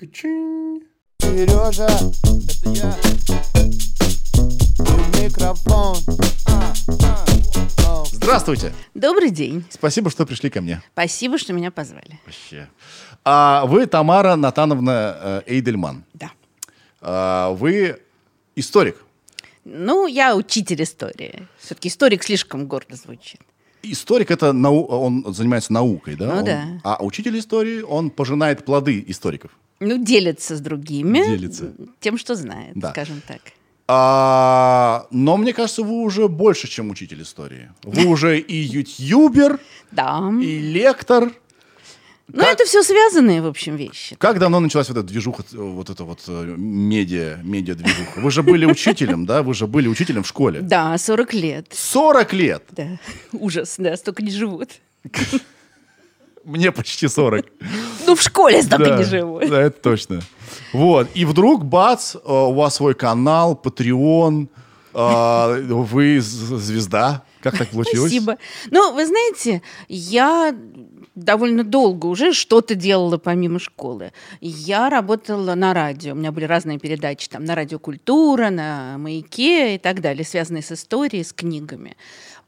Качин. Сережа, это я. И микрофон. А, а. Здравствуйте. Добрый день. Спасибо, что пришли ко мне. Спасибо, что меня позвали. Вообще. А вы Тамара Натановна э, Эйдельман. Да. А, вы историк. Ну, я учитель истории. Все-таки историк слишком гордо звучит. Историк это нау... он занимается наукой, да? Ну Он- да. А учитель истории он пожинает плоды историков. Ну, делится с другими. Делится. Тем, что знает, Да. скажем так. А, но мне кажется, вы уже больше, чем учитель истории. Вы уже и ютубер, Да. и лектор. Ну, это все связанные, в общем, вещи. Как давно началась вот эта движуха, вот эта вот э, медиа, медиа-движуха? Вы же были учителем, да? Вы же были учителем в школе. Да, 40 лет. 40 лет! Да. Ужас, да, столько не живут. Мне почти 40. Ну, в школе столько да, не живут. Да, это точно. Вот. И вдруг, бац, э, у вас свой канал, Patreon, э, вы звезда. Как так получилось? Спасибо. Ну, вы знаете, я довольно долго уже что-то делала помимо школы. Я работала на радио. У меня были разные передачи там на радио «Культура», на «Маяке» и так далее, связанные с историей, с книгами.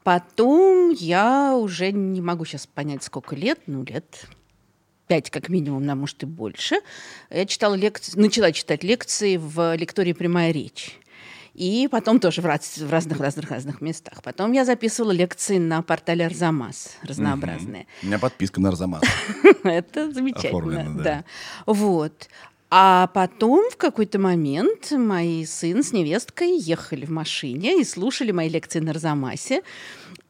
Потом я уже не могу сейчас понять, сколько лет, ну, лет пять как минимум, а может и больше. Я читала лекции, начала читать лекции в лектории «Прямая речь». И потом тоже в, раз- в разных, разных, разных местах. Потом я записывала лекции на портале Арзамас разнообразные. У меня подписка на Арзамас. Это замечательно, да. Вот. А потом в какой-то момент мои сын с невесткой ехали в машине и слушали мои лекции на Арзамасе.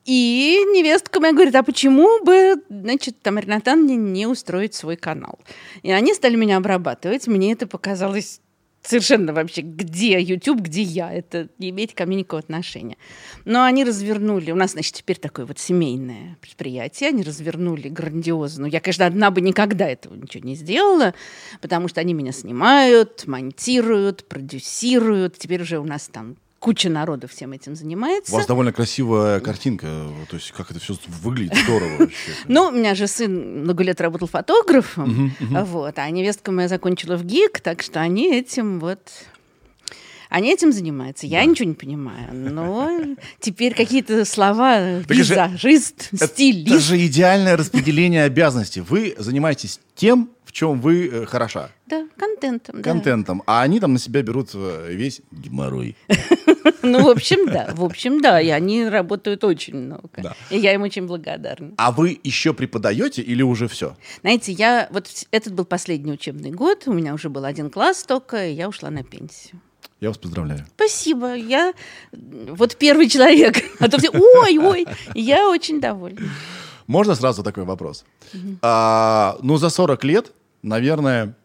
И невестка моя говорит, а почему бы, значит, Тамара Натановне не устроить свой канал? И они стали меня обрабатывать. Мне это показалось совершенно вообще, где YouTube, где я. Это не имеет ко мне никакого отношения. Но они развернули, у нас, значит, теперь такое вот семейное предприятие, они развернули грандиозную. Я, конечно, одна бы никогда этого ничего не сделала, потому что они меня снимают, монтируют, продюсируют. Теперь уже у нас там куча народу всем этим У занимается. вас довольно красивая картинка. То есть, как это все выглядит здорово вообще. Ну, у меня же сын много лет работал фотографом, вот, а невестка моя закончила в ГИК, так что они этим вот... Они этим занимаются. Я ничего не понимаю, но теперь какие-то слова это визажист, Это стилист. же идеальное распределение обязанностей. Вы занимаетесь тем, чем вы э, хороша. Да, контентом. да. Контентом. А они там на себя берут э, весь геморрой. Ну, в общем, да. В общем, да. И они работают очень много. Да. И я им очень благодарна. А вы еще преподаете или уже все? Знаете, я вот этот был последний учебный год, у меня уже был один класс только, и я ушла на пенсию. Я вас поздравляю. Спасибо, я вот первый человек. А то все, ой, ой, я очень довольна. Можно сразу такой вопрос? А, ну, за 40 лет, наверное,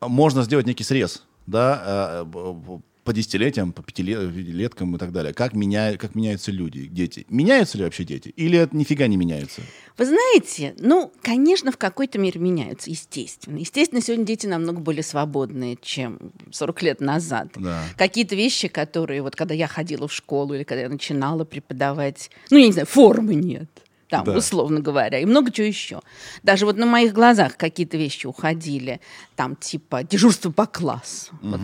можно сделать некий срез, да, б- по десятилетиям, по пятилеткам и так далее. Как, меня, как меняются люди, дети. Меняются ли вообще дети? Или это нифига не меняются? Вы знаете, ну, конечно, в какой-то мере меняются, естественно. Естественно, сегодня дети намного более свободные, чем 40 лет назад. Да. Какие-то вещи, которые, вот когда я ходила в школу или когда я начинала преподавать, ну, я не знаю, формы нет. Там, Да. условно говоря, и много чего еще. Даже вот на моих глазах какие-то вещи уходили, там, типа дежурство по классу. Вот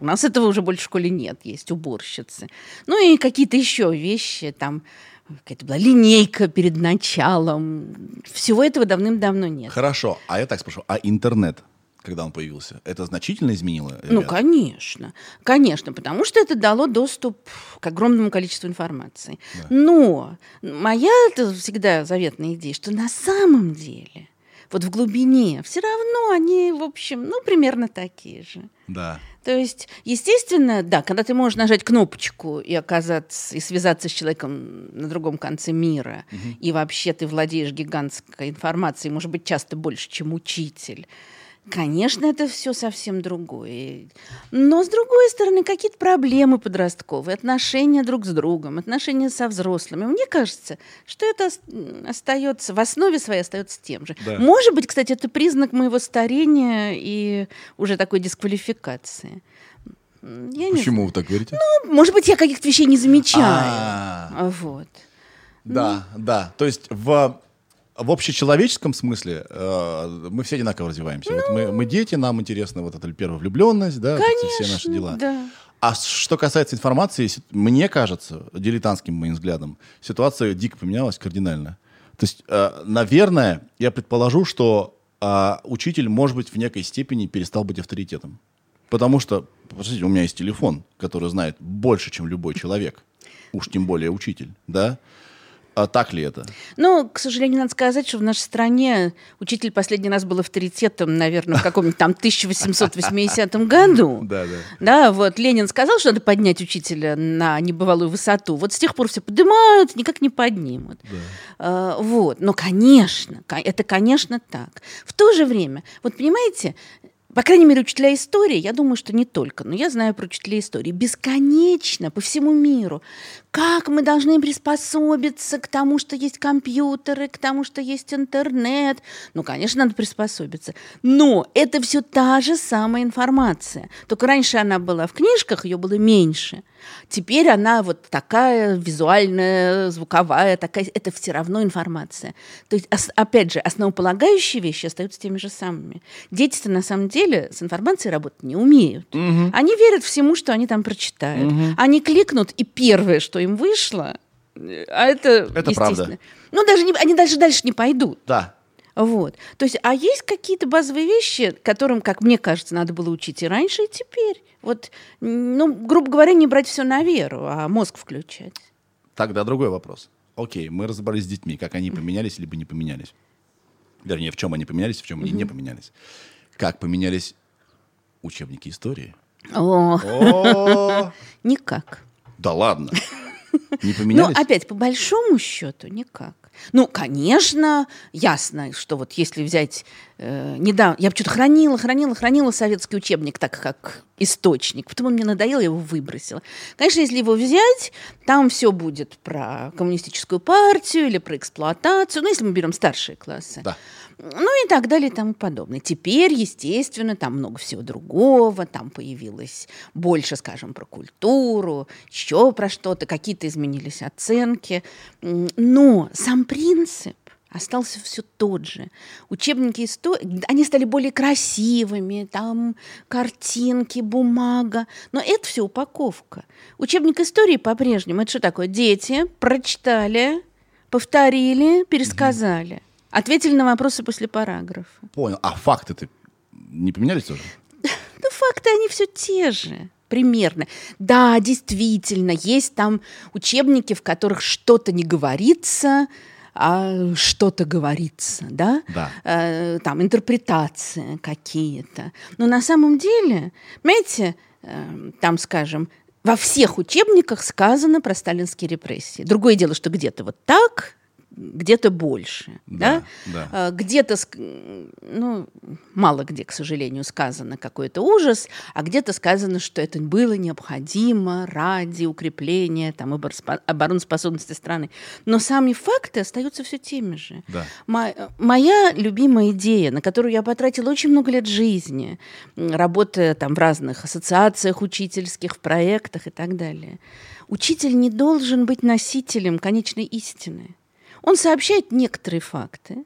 у нас этого уже больше в школе нет, есть уборщицы. Ну и какие-то еще вещи, там, какая-то была линейка перед началом. Всего этого давным-давно нет. Хорошо, а я так спрошу, а интернет, когда он появился, это значительно изменило? Ну, конечно, конечно, потому что это дало доступ к огромному количеству информации. Но моя это всегда заветная идея, что на самом деле, вот в глубине, все равно они, в общем, ну, примерно такие же. Да. То есть, естественно, да, когда ты можешь нажать кнопочку и оказаться, и связаться с человеком на другом конце мира, и вообще ты владеешь гигантской информацией, может быть, часто больше, чем учитель, Конечно, это все совсем другое. Но, с другой стороны, какие-то проблемы подростковые, отношения друг с другом, отношения со взрослыми. Мне кажется, что это ос- остается, в основе своей остается тем же. Да. Может быть, кстати, это признак моего старения и уже такой дисквалификации. Я Почему вы так говорите? знаю. Может быть, я каких-то вещей не замечаю. А. Вот. Да, да. То есть в в общечеловеческом смысле э, мы все одинаково развиваемся. Вот мы, мы дети, нам интересна вот эта первая влюбленность, да, вот эти все наши дела. да. А что касается информации, мне кажется, дилетантским моим взглядом, ситуация дико поменялась кардинально. То есть, э, наверное, я предположу, что э, учитель, может быть, в некой степени перестал быть авторитетом. Потому что, посмотрите, у меня есть телефон, который знает больше, чем любой человек. Уж тем более учитель, да? А так ли это? Ну, к сожалению, надо сказать, что в нашей стране учитель последний раз был авторитетом, наверное, в каком-нибудь там 1880 году. Да, да. Да, вот Ленин сказал, что надо поднять учителя на небывалую высоту. Вот с тех пор все поднимают, никак не поднимут. А, вот. Но, конечно, ко- это, конечно, так. В то же время, вот понимаете, по крайней мере, учителя истории, я думаю, что не только, но я знаю про учителей истории, бесконечно по всему миру. Как мы должны приспособиться к тому, что есть компьютеры, к тому, что есть интернет. Ну, конечно, надо приспособиться. Но это все та же самая информация. Только раньше она была в книжках, ее было меньше. Теперь она вот такая визуальная, звуковая, такая, это все равно информация. То есть, опять же, основополагающие вещи остаются теми же самыми. Дети-то на самом деле с информацией работать не умеют. Они верят всему, что они там прочитают. Они кликнут, и первое, что им вышло, э, а это, Это правда. Ну, даже не, они даже дальше не пойдут. Да. Вот. То есть, а есть какие-то базовые вещи, которым, как мне кажется, надо было учить и раньше, и теперь. Вот, ну, грубо говоря, не брать все на веру, а мозг включать. Тогда другой вопрос. Окей, мы разобрались с детьми, как они поменялись либо не поменялись. Вернее, в чем они поменялись, в чем они не поменялись. Как поменялись учебники истории? О, никак. Да ладно. Не Ну, поменялись? опять, по большому счету, никак. Ну, конечно, ясно, что вот если взять э, недавно, я что-то хранила, хранила, хранила советский учебник, так как источник. Потом он мне надоел, я его выбросила. Конечно, если его взять, там все будет про коммунистическую партию или про эксплуатацию. Ну, если мы берем старшие классы. Да. Ну и так далее и тому подобное. Теперь, естественно, там много всего другого, там появилось больше, скажем, про культуру, еще про что-то, какие-то изменились оценки. Но сам принцип остался все тот же. Учебники истории, они стали более красивыми, там картинки, бумага. Но это все упаковка. Учебник истории по-прежнему, это что такое? Дети прочитали, повторили, пересказали. Ответили на вопросы после параграфа. Понял. А факты-то не поменялись тоже? Ну, факты, они все те же. Примерно. Да, действительно, есть там учебники, в которых что-то не говорится, а что-то говорится, да? Да. Э, там интерпретации какие-то. Но на самом деле, понимаете, э, там, скажем, во всех учебниках сказано про сталинские репрессии. Другое дело, что где-то вот так, где-то больше, да? Да, Э, Где-то, ск- ну, мало где, к сожалению, сказано какой-то ужас, а где-то сказано, что это было необходимо ради укрепления там, обороноспособности страны. Но сами факты остаются все теми же. Да. Мо- Моя любимая идея, на которую я потратила очень много лет жизни, работая там в разных ассоциациях учительских, в проектах и так далее. Учитель не должен быть носителем конечной истины. Он сообщает некоторые факты,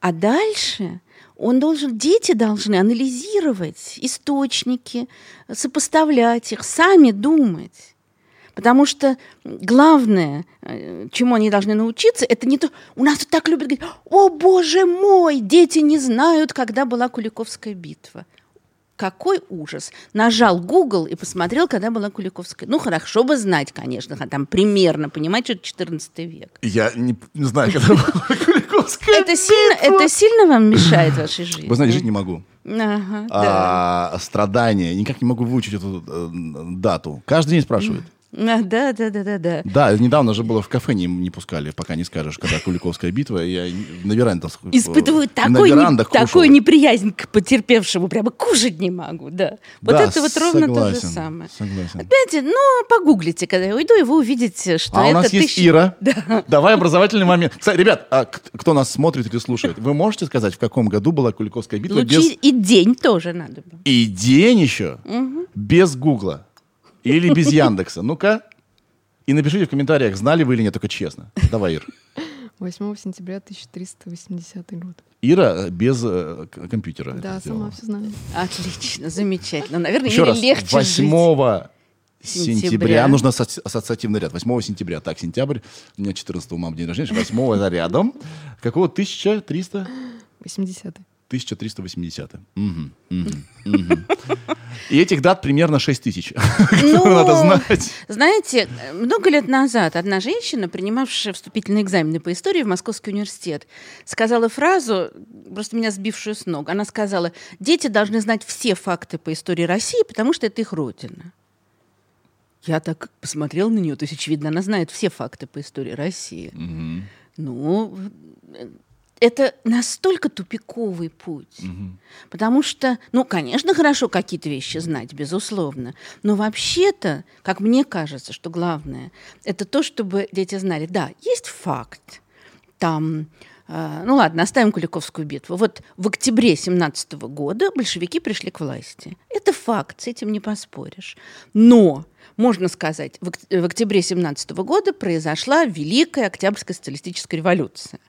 а дальше он должен, дети должны анализировать источники, сопоставлять их, сами думать. Потому что главное, э, чему они должны научиться, это не то... У нас тут так любят говорить, о, боже мой, дети не знают, когда была Куликовская битва. Какой ужас. Нажал Google и посмотрел, когда была Куликовская. Ну, хорошо бы знать, конечно, а там примерно, понимать, что это 14 век. Я не, знаю, когда была Куликовская. Это сильно, это сильно вам мешает в вашей жизни? Вы знаете, жить не могу. Ага, да. А, страдания. Никак не могу выучить эту э, дату. Каждый день спрашивают. Да, да, да, да, да. Да, недавно же было в кафе не, не пускали, пока не скажешь, когда Куликовская битва. Я на верандах... Испытываю такой, не- такую неприязнь к потерпевшему, прямо кушать не могу, да. Вот Да, это вот ровно то же согласен, самое. согласен. Опять, ну, погуглите, когда я уйду, и вы увидите, что А это у нас есть тысяча- Ира. Да. Давай образовательный момент. Кстати, ребят, а кто нас смотрит или слушает, вы можете сказать, в каком году была Куликовская битва Лучи без... и день тоже надо было. И день еще? Без Гугла. Или без Яндекса. Ну-ка. И напишите в комментариях, знали вы или нет, только честно. Давай, Ир. 8 сентября 1380 год. Ира э, без э, компьютера. Да, это сама сделала. все знаю. Отлично, замечательно. Наверное, Еще раз, легче 8 жить. сентября. Сентября. Нужно ассоциативный ряд. 8 сентября. Так, сентябрь. У меня 14 у мамы день рождения. 8 это рядом. Какого? 1300? 80 1380. Мгм, мгм, мгм. И этих дат примерно 6 тысяч. Ну, Надо знать. Знаете, много лет назад одна женщина, принимавшая вступительные экзамены по истории в Московский университет, сказала фразу, просто меня сбившую с ног. Она сказала, дети должны знать все факты по истории России, потому что это их родина. Я так посмотрела на нее, то есть, очевидно, она знает все факты по истории России. Ну, это настолько тупиковый путь. мгм. Потому что, ну, конечно, хорошо какие-то вещи знать, безусловно. Но вообще-то, как мне кажется, что главное, это то, чтобы дети знали, да, есть факт. Там, э, ну ладно, оставим Куликовскую битву. Вот в октябре 17 года большевики пришли к власти. Это факт, с этим не поспоришь. Но можно сказать, в октябре 17 года произошла Великая Октябрьская социалистическая революция.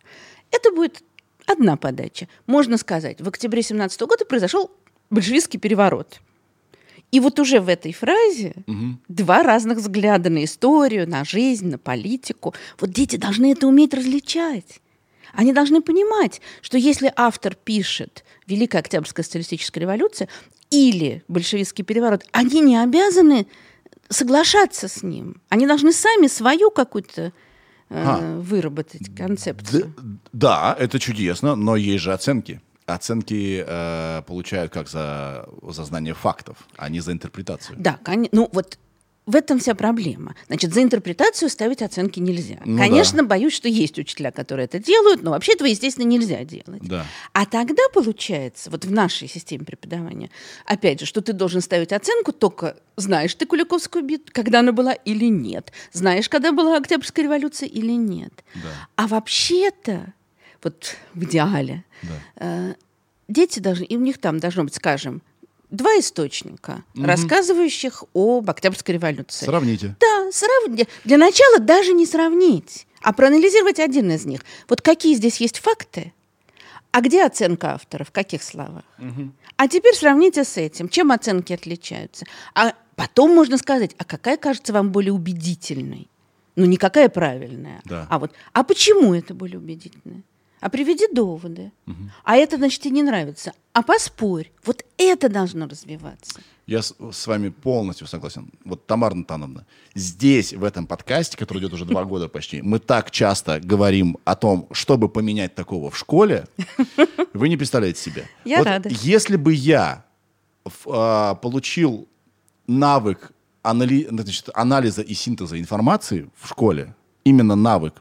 Это будет одна подача. Можно сказать, в октябре 17 года произошел большевистский переворот. И вот уже в этой фразе Мгм. два разных взгляда на историю, на жизнь, на политику. Вот дети должны это уметь различать. Они должны понимать, что если автор пишет Великая Октябрьская социалистическая революция или большевистский переворот, они не обязаны соглашаться с ним. Они должны сами свою какую-то А. выработать концепцию. Д- Да, это чудесно, но есть же оценки. Оценки э, получают как за, за знание фактов, а не за интерпретацию. Да, коне- ну вот в этом вся проблема. Значит, за интерпретацию ставить оценки нельзя. Ну Конечно, боюсь, что есть учителя, которые это делают, но вообще этого, естественно, нельзя делать. Да. А тогда получается, вот в нашей системе преподавания, опять же, что ты должен ставить оценку только знаешь ты Куликовскую битву, когда она была или нет, знаешь, когда была Октябрьская революция или нет. Да. А вообще-то, вот в идеале, Да. э, дети должны, и у них там должно быть, скажем, два источника, рассказывающих об Октябрьской революции. Сравните. Да, сравнить. Для начала даже не сравнить, а проанализировать один из них. Вот какие здесь есть факты, а где оценка автора, в каких словах. А теперь сравните с этим, чем оценки отличаются. А потом можно сказать, а какая кажется вам более убедительной? Ну, не какая правильная, Да. а вот, а почему это более убедительное? А приведи доводы. А это, значит, тебе не нравится. А поспорь. Вот это должно развиваться. Я с, с вами полностью согласен. Вот, Тамара Натановна, здесь, в этом подкасте, который идет уже два года почти, мы так часто говорим о том, чтобы поменять такого в школе, вы не представляете себе. Я Вот рада. Если бы я а, получил навык анали- значит, анализа и синтеза информации в школе, именно навык,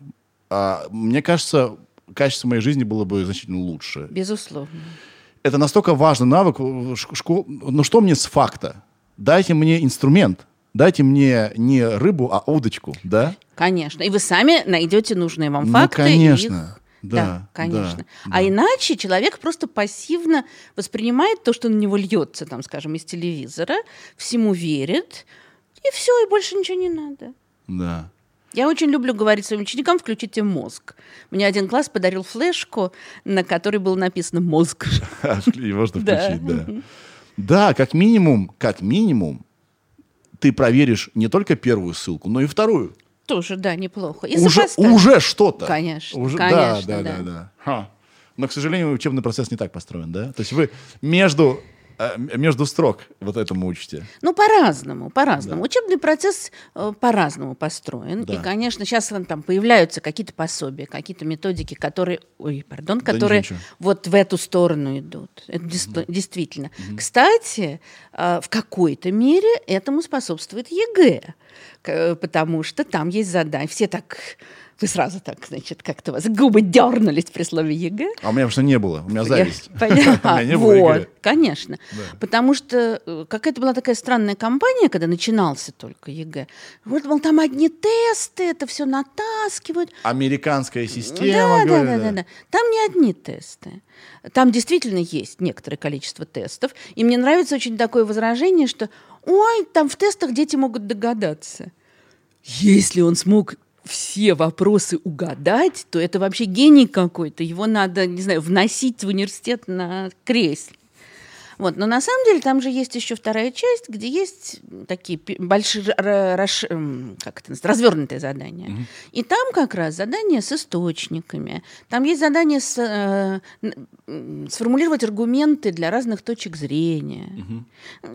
а, мне кажется, качество моей жизни было бы значительно лучше Безусловно. это настолько важный навык. школ- Ну что мне с факта? Дайте мне инструмент. Дайте мне не рыбу, а удочку, да? Конечно. И вы сами найдете нужные вам Ну, факты. конечно. их- Да, конечно. да, А да. иначе человек просто пассивно воспринимает то, что на него льется, там, скажем, из телевизора, всему верит, и все, и больше ничего не надо. Да. Я очень люблю говорить своим ученикам, включите мозг. Мне один класс подарил флешку, на которой было написано «мозг». И можно включить, да. Да, как минимум, как минимум, ты проверишь не только первую ссылку, но и вторую. Тоже, да, неплохо. И уже, уже что-то. Конечно, Уже- конечно, да, да, да. да. Но, к сожалению, учебный процесс не так построен, да? То есть вы между, м- между строк вот этому учите. Ну, по-разному, по-разному. Учебный процесс э, по-разному построен. Да. И, конечно, сейчас там появляются какие-то пособия, какие-то методики, которые, ой, пардон, Да которые ничего, вот в эту сторону идут. Это дис- действительно. Кстати, э, в какой-то мере этому способствует ЕГЭ, потому что там есть задания. Все так, вы сразу так, значит, как-то вас губы дернулись при слове ЕГЭ. А у меня что не было, у меня зависть. Понятно. Вот, конечно. Потому что э, какая-то была такая странная кампания, когда начинался только ЕГЭ. Вот, мол, там одни тесты, это все натаскивают. Американская система, да, да, да, да. Там не одни тесты. Там действительно есть некоторое количество тестов. И мне нравится очень такое возражение, что ой, там в тестах дети могут догадаться. Если он смог все вопросы угадать, то это вообще гений какой-то. Его надо, не знаю, вносить в университет на кресле. Вот. Но на самом деле там же есть еще вторая часть, где есть такие большие, ра- раш- м, как это называется, развернутые задания. И там как раз задания с источниками. Там есть задание с, э, сформулировать аргументы для разных точек зрения.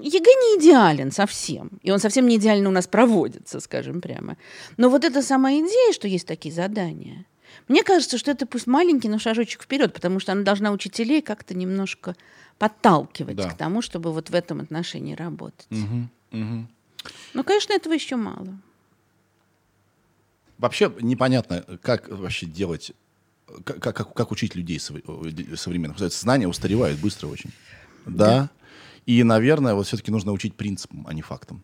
ЕГЭ не идеален совсем. И он совсем не идеально у нас проводится, скажем прямо. Но вот эта самая идея, что есть такие задания, мне кажется, что это пусть маленький, но шажочек вперед, потому что она должна учителей как-то немножко подталкивать Да. к тому, чтобы вот в этом отношении работать. Мгм, мгм. Ну, конечно, этого еще мало. Вообще непонятно, как вообще делать, как, как, как учить людей совре- современных. Знания устаревают быстро очень. Да. И, наверное, вот все-таки нужно учить принципам, а не фактам.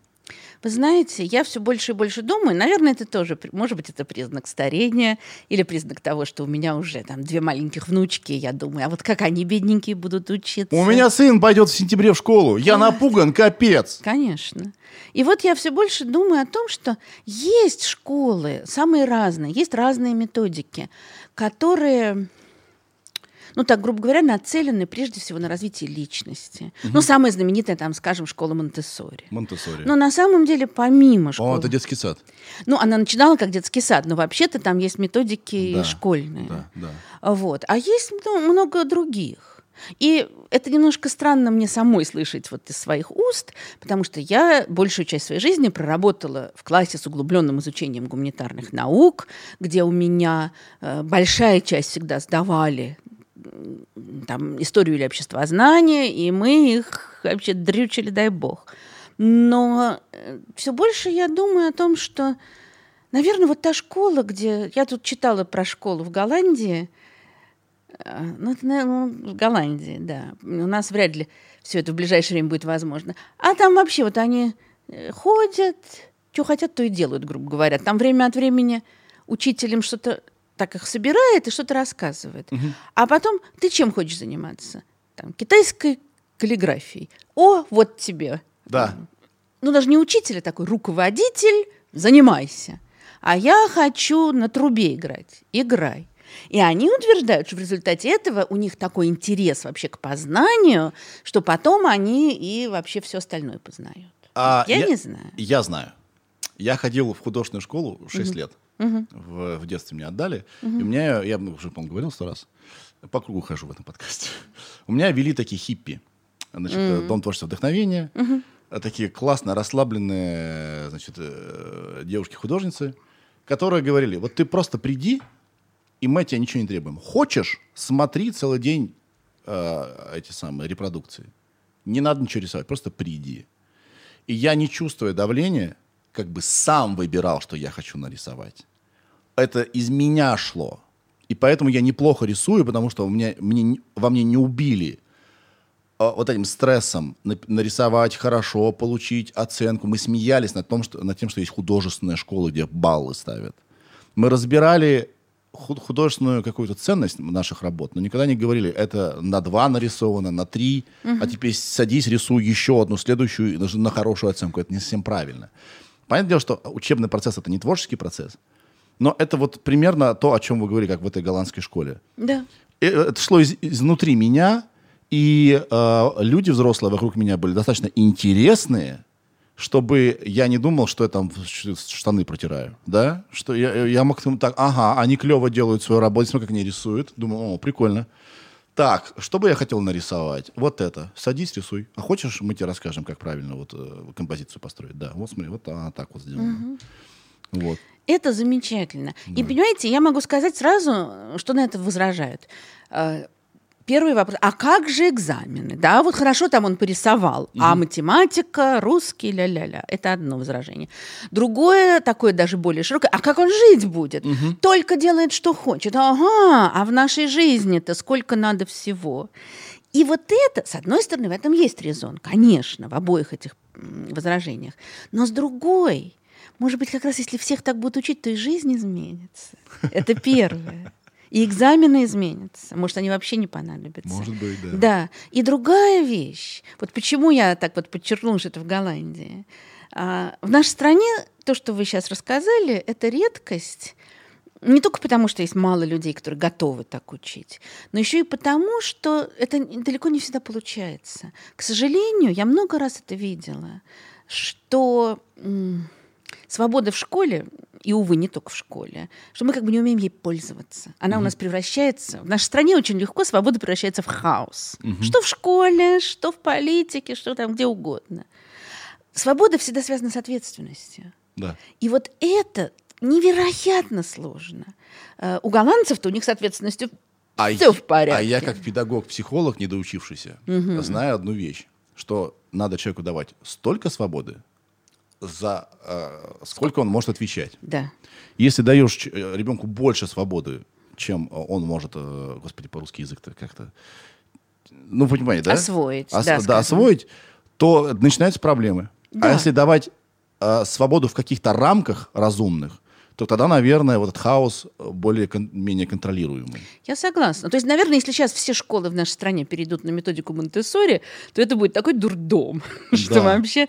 Вы знаете, я все больше и больше думаю, наверное, это тоже, может быть, это признак старения или признак того, что у меня уже там две маленьких внучки, я думаю, а вот как они, бедненькие, будут учиться? У меня сын пойдет в сентябре в школу. Я напуган, капец. Конечно. И вот я все больше думаю о том, что есть школы, самые разные, есть разные методики, которые, ну так, грубо говоря, нацелены прежде всего на развитие личности. Ну, самая знаменитая, там, скажем, школа Монтессори. Монтессори. Но на самом деле, помимо О, школы... это детский сад. Ну, она начинала как детский сад, но вообще-то там есть методики Да, школьные. Да, да. Вот. А есть ну, много других. И это немножко странно мне самой слышать вот из своих уст, потому что я большую часть своей жизни проработала в классе с углубленным изучением гуманитарных наук, где у меня э, большая часть всегда сдавали там историю или обществознание, и мы их вообще дрючили, дай бог. Но все больше я думаю о том, что, наверное, вот та школа, где... Я тут читала про школу в Голландии, а, ну, это, наверное, в Голландии, да. У нас вряд ли все это в ближайшее время будет возможно. А там вообще вот они э, ходят, что хотят, то и делают, грубо говоря. Там время от времени учитель им что-то так их собирает и что-то рассказывает. А потом ты чем хочешь заниматься? Там, китайской каллиграфией. О, вот тебе. Да. Ну, даже не учитель, а такой руководитель, занимайся. А я хочу на трубе играть. Играй. И они утверждают, что в результате этого у них такой интерес вообще к познанию, что потом они и вообще все остальное познают. А я, не знаю. Я знаю. Я ходил в художественную школу 6 лет. В, в детстве меня отдали. И у меня, я уже, по-моему, говорил сто раз, по кругу хожу в этом подкасте. У меня вели такие хиппи. Значит, э, Дом творчества вдохновения. Э, Такие классно расслабленные значит, э, девушки-художницы, которые говорили, вот ты просто приди, и мы тебя ничего не требуем. Хочешь, смотри целый день э, эти самые репродукции. Не надо ничего рисовать, просто приди. И я, не чувствуя давления, как бы сам выбирал, что я хочу нарисовать. Это из меня шло. И поэтому я неплохо рисую, потому что у меня, мне, не- во мне не убили а, вот этим стрессом на- нарисовать хорошо, получить оценку. Мы смеялись над, том, что, над тем, что есть художественная школа, где баллы ставят. Мы разбирали ху- художественную какую-то ценность наших работ, но никогда не говорили, это на два нарисовано, на три, а теперь садись, рисуй еще одну, следующую, даже на хорошую оценку. Это не совсем правильно. Понятное дело, что учебный процесс — это не творческий процесс, но это вот примерно то, о чем вы говорили, как в этой голландской школе. Да. Э, Это шло из- изнутри меня, и э, люди взрослые вокруг меня были достаточно интересные, чтобы я не думал, что я там штаны протираю, да, что я, я мог так, ага, они клево делают свою работу, смотри, как они рисуют, думаю, о, прикольно. Так, что бы я хотел нарисовать? Вот это. Садись, рисуй. А хочешь, мы тебе расскажем, как правильно вот э, композицию построить? Да, вот смотри, вот она так вот сделана. Вот. Это замечательно. И понимаете, я могу сказать сразу, что на это возражают. Первый вопрос. А как же экзамены? Да, вот хорошо там он порисовал. А математика, русский, ля-ля-ля. Это одно возражение. Другое, такое даже более широкое. А как он жить будет? Только делает, что хочет. Ага, а в нашей жизни-то сколько надо всего. И вот это, с одной стороны, в этом есть резон, конечно, в обоих этих возражениях. Но с другой, может быть, как раз если всех так будут учить, то и жизнь изменится. Это первое. И экзамены изменятся. Может, они вообще не понадобятся. Может быть, да. Да. И другая вещь. Вот почему я так вот подчеркнула, что это в Голландии. А, в нашей стране то, что вы сейчас рассказали, это редкость. Не только потому, что есть мало людей, которые готовы так учить, но еще и потому, что это далеко не всегда получается. К сожалению, я много раз это видела, что м, свобода в школе, и, увы, не только в школе, что мы как бы не умеем ей пользоваться. Она у нас превращается... В нашей стране очень легко свобода превращается в хаос. Что в школе, что в политике, что там где угодно. Свобода всегда связана с ответственностью. Да. И вот это невероятно сложно. Э, У голландцев-то у них с ответственностью А все я- в порядке. А я как педагог-психолог, недоучившийся, знаю одну вещь, что надо человеку давать столько свободы, за э, сколько он может отвечать. Да. Если даешь э, ребенку больше свободы, чем э, он может, э, господи, по-русски язык-то как-то, ну, понимаете, да? Освоить, Ос- да, да, освоить, то начинаются проблемы. Да. А если давать э, свободу в каких-то рамках разумных, то тогда, наверное, вот этот хаос э, более кон- менее контролируемый. Я согласна. То есть, наверное, если сейчас все школы в нашей стране перейдут на методику Монтессори, то это будет такой дурдом, что Да. вообще...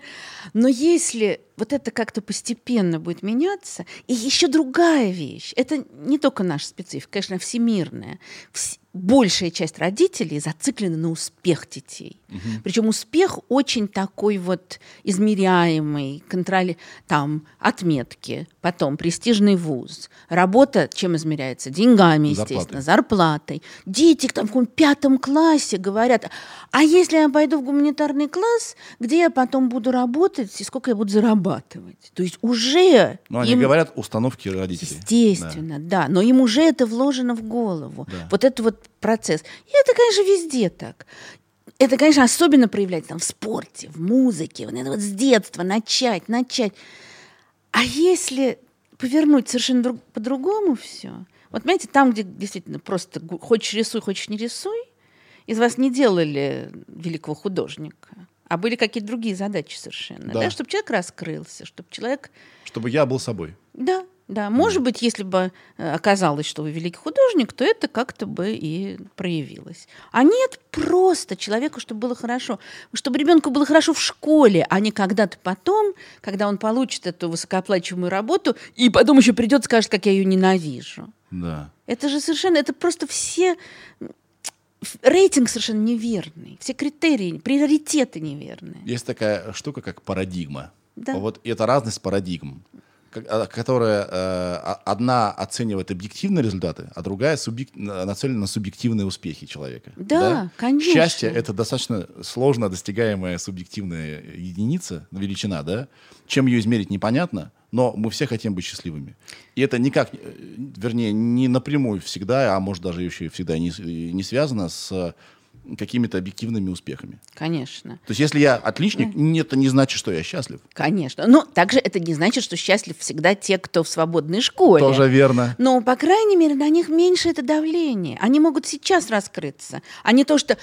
Но если вот это как-то постепенно будет меняться, и еще другая вещь, это не только наша специфика, конечно, всемирная. Вс- Большая часть родителей зациклена на успех детей. Причем успех очень такой вот измеряемый, контроль, там, отметки, потом престижный вуз, работа чем измеряется? Деньгами, естественно, зарплатой. Дети там в пятом классе говорят, а если я пойду в гуманитарный класс, где я потом буду работать и сколько я буду зарабатывать? То есть уже Но они им- говорят установки родителей. Естественно, да. Но им уже это вложено в голову. Да. Вот этот вот процесс. И это, конечно, везде так. Это, конечно, особенно проявляется там, в спорте, в музыке. Вот это вот с детства начать, начать. А если повернуть совершенно друг- по-другому все? Вот понимаете, там, где действительно просто хочешь рисуй, хочешь не рисуй, из вас не делали великого художника, а были какие-то другие задачи совершенно. Да. Да. Чтобы человек раскрылся, чтобы человек Чтобы я был собой. да, да. Может быть, если бы э, оказалось, что вы великий художник, то это как-то бы и проявилось. А нет, просто человеку, чтобы было хорошо. Чтобы ребенку было хорошо в школе, а не когда-то потом, когда он получит эту высокооплачиваемую работу, и потом еще придет и скажет, как я ее ненавижу. Да. Это же совершенно, это просто все... Рейтинг совершенно неверный. Все критерии, приоритеты неверные. Есть такая штука, как парадигма. Да. Вот это разность парадигм, а, которая э, одна оценивает объективные результаты, а другая субъек- на- нацелена на субъективные успехи человека. Да, конечно. Счастье это достаточно сложно достигаемая субъективная единица, величина, да. Чем ее измерить непонятно, но мы все хотим быть счастливыми. И это никак, э, вернее, не напрямую всегда, а может даже еще и всегда не, и не связано с э, какими-то объективными успехами. Конечно. То есть, если я отличник, не- это не значит, что я счастлив. Конечно. Но также это не значит, что счастлив всегда те, кто в свободной школе. Тоже верно. Но, по крайней мере, на них меньше это давление. Они могут сейчас раскрыться, а не то, что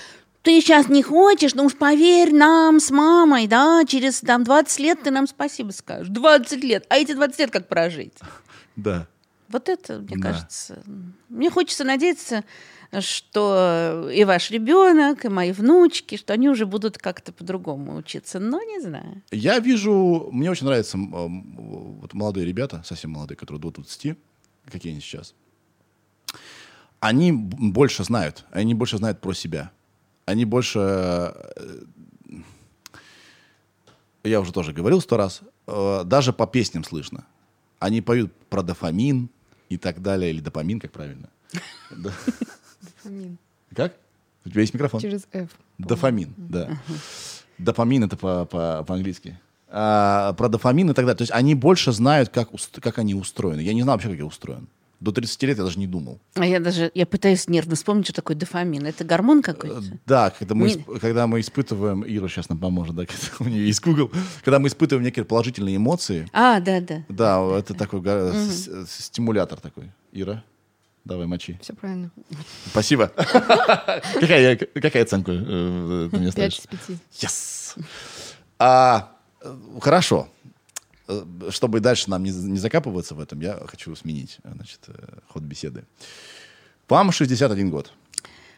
ты сейчас не хочешь, но уж поверь нам с мамой, да, через там 20 лет ты нам спасибо скажешь. 20 лет. А эти 20 лет как прожить? Да. Вот это, мне Да. кажется, мне хочется надеяться, что и ваш ребенок, и мои внучки, что они уже будут как-то по-другому учиться. Но не знаю. Я вижу, мне очень нравятся вот молодые ребята, совсем молодые, которые до 20, какие они сейчас. Они больше знают, они больше знают про себя. Они больше, э, я уже тоже говорил сто раз, э, даже по песням слышно. Они поют про дофамин и так далее, или допамин, как правильно. Дофамин. Как? У тебя есть микрофон? Через F. Дофамин, да. Допамин это по- по- по-английски. А, про дофамин и так далее. То есть они больше знают, как они устроены. Я не знал вообще, как я устроен. До 30 лет я даже не думал. А я даже, я пытаюсь нервно вспомнить, что такое дофамин. Это гормон Э, какой-то? Да, когда мы, Не- исп- когда мы испытываем, Ира сейчас нам поможет, да, у нее есть Google, когда мы испытываем некие положительные эмоции, А, да, да. да, это такой га- с- с- стимулятор такой. Ира, давай мочи. Все правильно. Спасибо. Какая какая оценка э, ты мне Пять ставишь? из пяти. Yes. А, э, хорошо. Э, Чтобы дальше нам не, не закапываться в этом, я хочу сменить э, значит, э, ход беседы. Вам 61 год.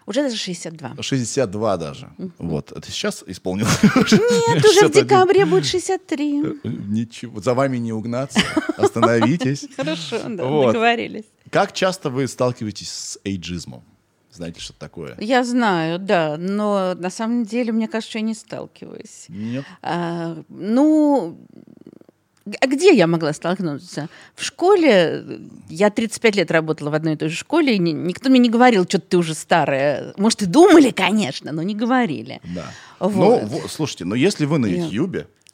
Уже даже 62. 62 даже. Вот. Это сейчас исполнил? Нет, уже в декабре будет 63. Ничего. За вами не угнаться. Остановитесь. Хорошо, да, Вот. договорились. Как часто вы сталкиваетесь с эйджизмом? Знаете, что такое? Я знаю, да, но на самом деле, мне кажется, что я не сталкиваюсь. Нет? А, ну, а где я могла столкнуться? В школе, я 35 лет работала в одной и той же школе, и ни- никто мне не говорил, что ты уже старая. Может, и думали, конечно, но не говорили. Да. Вот. Ну, слушайте, но если вы на Ютьюбе,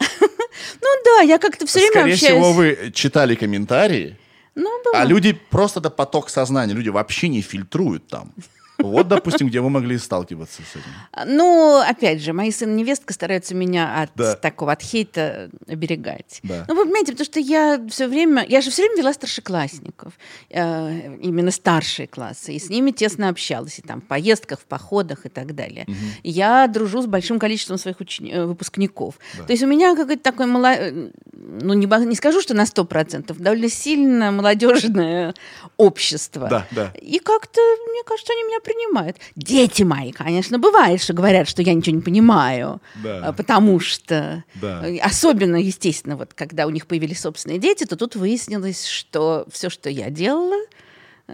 Ну да, я как-то все время скорее всего, вы читали комментарии, Ну, а люди просто это поток сознания, люди вообще не фильтруют там. Вот, допустим, где вы могли сталкиваться с этим. Ну, опять же, мои сын и невестка стараются меня от Да. такого, от хейта оберегать. Да. Ну, вы понимаете, потому что я все время, я же все время вела старшеклассников, э, именно старшие классы, и с ними тесно общалась, и там в поездках, в походах и так далее. И Я дружу с большим количеством своих учени- э, выпускников. То есть у меня какой-то такой, мало- э, ну, не, не скажу, что на 100%, довольно сильно молодежное общество. Да, да. И как-то, мне кажется, они меня принимают. Дети мои, конечно, бывает, что говорят, что я ничего не понимаю. Да. а, Потому что, Да. э, особенно, естественно, вот когда у них появились собственные дети, то тут выяснилось, что все, что я делала,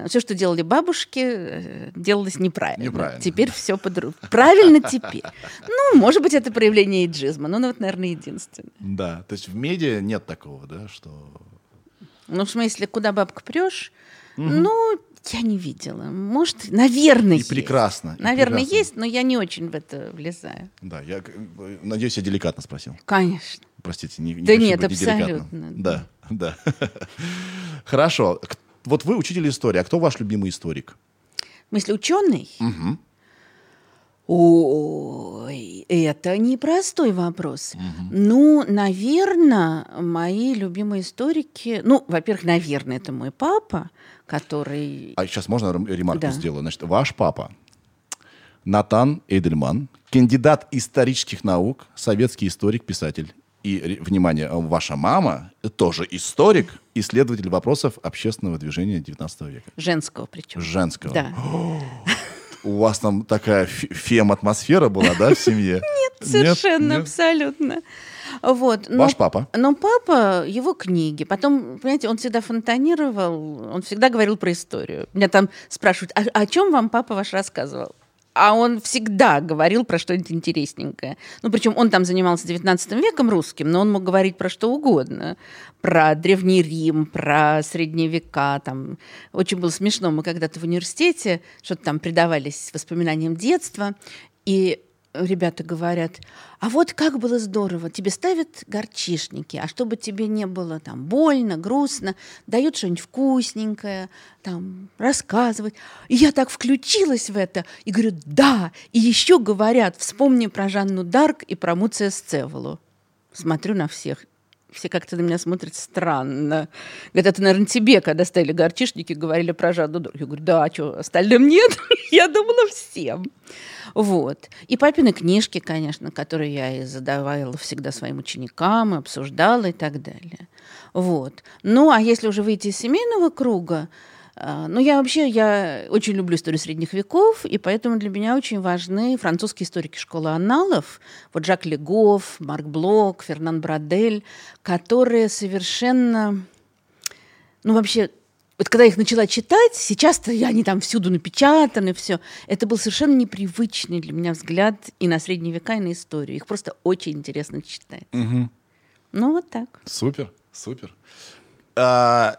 все, что делали бабушки, э, делалось неправильно. Неправильно. Теперь все по Правильно теперь. Ну, может быть, это проявление иджизма, но, ну, вот, наверное, единственное. Да, то есть в медиа нет такого, да, что... Ну, в смысле, куда бабка прешь? Ну, я не видела. Может, наверное, И есть. прекрасно. и Наверное, прекрасно. есть, но я не очень в это влезаю. Да, я надеюсь, я деликатно спросил. Конечно. Простите, не, не Да нет, абсолютно. Да, да. Хорошо. Вот вы учитель истории, а кто ваш любимый историк? В смысле, ученый? Мгм. Ой, это непростой вопрос. Ну, наверное, мои любимые историки... Ну, во-первых, наверное, это мой папа, который... А сейчас можно рем- ремарку Да. сделаю? Значит, ваш папа Натан Эйдельман, кандидат исторических наук, советский историк, писатель. И, внимание, ваша мама тоже историк, исследователь вопросов общественного движения 19 века. Женского причем. Женского. Да. У вас там такая фе- фем-атмосфера была, да, в семье? Нет, Совершенно, абсолютно. Вот. но- Ваш папа? Но папа, его книги. Потом, понимаете, он всегда фонтанировал, он всегда говорил про историю. Меня там спрашивают, а о чем вам папа ваш рассказывал? А он всегда говорил про что-нибудь интересненькое. Ну, причем он там занимался 19 веком русским, но он мог говорить про что угодно. Про Древний Рим, про Средние века. Там. Очень было смешно. Мы когда-то в университете что-то там предавались воспоминаниям детства. И ребята говорят, а вот как было здорово, тебе ставят горчишники, а чтобы тебе не было там больно, грустно, дают что-нибудь вкусненькое, там, рассказывать. И я так включилась в это и говорю, да, и еще говорят, вспомни про Жанну Дарк и про Муция Сцеволу. Смотрю на всех, все как-то на меня смотрят странно. Говорят, это, наверное, тебе, когда ставили горчишники, говорили про Жанну Дарк. Я говорю, да, а что, остальным нет? Я думала, всем. Вот. И папины книжки, конечно, которые я и задавала всегда своим ученикам, и обсуждала и так далее. Вот. Ну, а если уже выйти из семейного круга, а, ну, я вообще, я очень люблю историю средних веков, и поэтому для меня очень важны французские историки школы аналов, вот Жак Легов, Марк Блок, Фернан Брадель, которые совершенно, ну, вообще, вот когда я их начала читать, сейчас-то они там всюду напечатаны, все. Это был совершенно непривычный для меня взгляд и на средние века, и на историю. Их просто очень интересно читать. Ну, вот так. Супер, супер. А,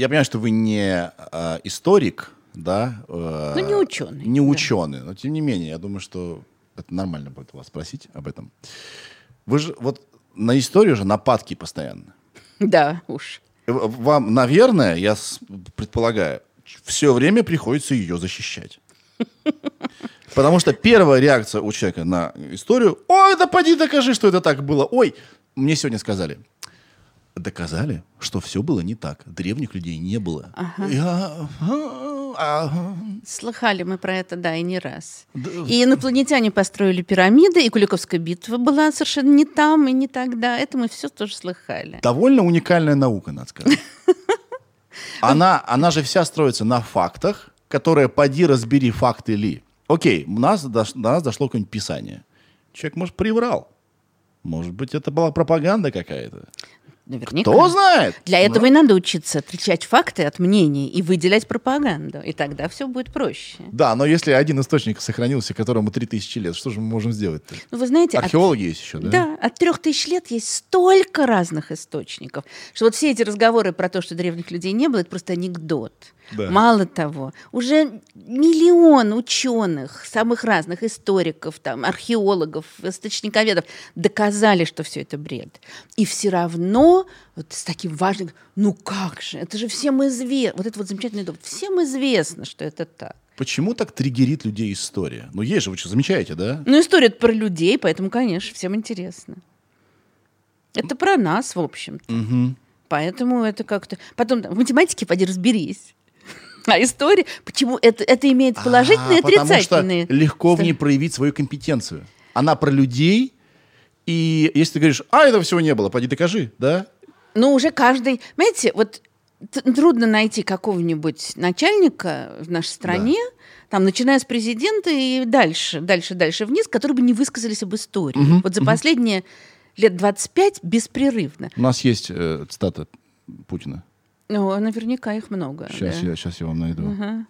я понимаю, что вы не а, историк, да? э, Ну, не ученый, Не да. ученый, но тем не менее, я думаю, что это нормально будет у вас спросить об этом. Вы же вот на историю же нападки постоянно. Да, уж. Э, Вам, наверное, я предполагаю, все время приходится ее защищать. Потому что первая реакция у человека на историю, ой, да поди докажи, что это так было. Ой, мне сегодня сказали, доказали, что все было не так. Древних людей не было. Я- а, а, Слыхали мы про это, да, и не раз. Да. И инопланетяне построили пирамиды, и Куликовская битва была совершенно не там и не тогда. Это мы все тоже слыхали. Довольно уникальная наука, надо сказать. Она, она же вся строится на фактах, которое поди разбери факты ли. Окей, у нас дош- до нас дошло какое-нибудь писание. Человек, может, приврал. Может быть, это была пропаганда какая-то. Наверняка. Кто знает? Для этого и надо учиться отличать факты от мнений и выделять пропаганду. И тогда все будет проще. Да, но если один источник сохранился, которому 3000 лет, что же мы можем сделать-то? Ну, вы знаете, от- Археологи есть еще, да? Да, от трех тысяч лет есть столько разных источников, что вот все эти разговоры про то, что древних людей не было, это просто анекдот. Да. Мало того, уже миллион ученых, самых разных историков, там, археологов, источниковедов доказали, что все это бред. И все равно вот с таким важным, ну как же, это же всем известно, вот это вот замечательный довод, всем известно, что это так. Почему так триггерит людей история? Ну, есть же, вы что, замечаете, да? Ну, история про людей, поэтому, конечно, всем интересно. Это про нас, в общем-то. Мгм. Поэтому это как-то... Потом там, в математике поди разберись. А история, почему это, это имеет положительные и А, потому отрицательные. что легко в ней проявить свою компетенцию. Она про людей, и если ты говоришь, а, этого всего не было, пойди докажи, да? Ну, уже каждый... Знаете, вот трудно найти какого-нибудь начальника в нашей стране, там, начиная с президента и дальше, дальше, дальше вниз, которые бы не высказались об истории. вот за последние лет 25 беспрерывно. У нас есть э, цитата Путина. Ну, наверняка их много. Сейчас, да. я, сейчас я вам найду. Ага.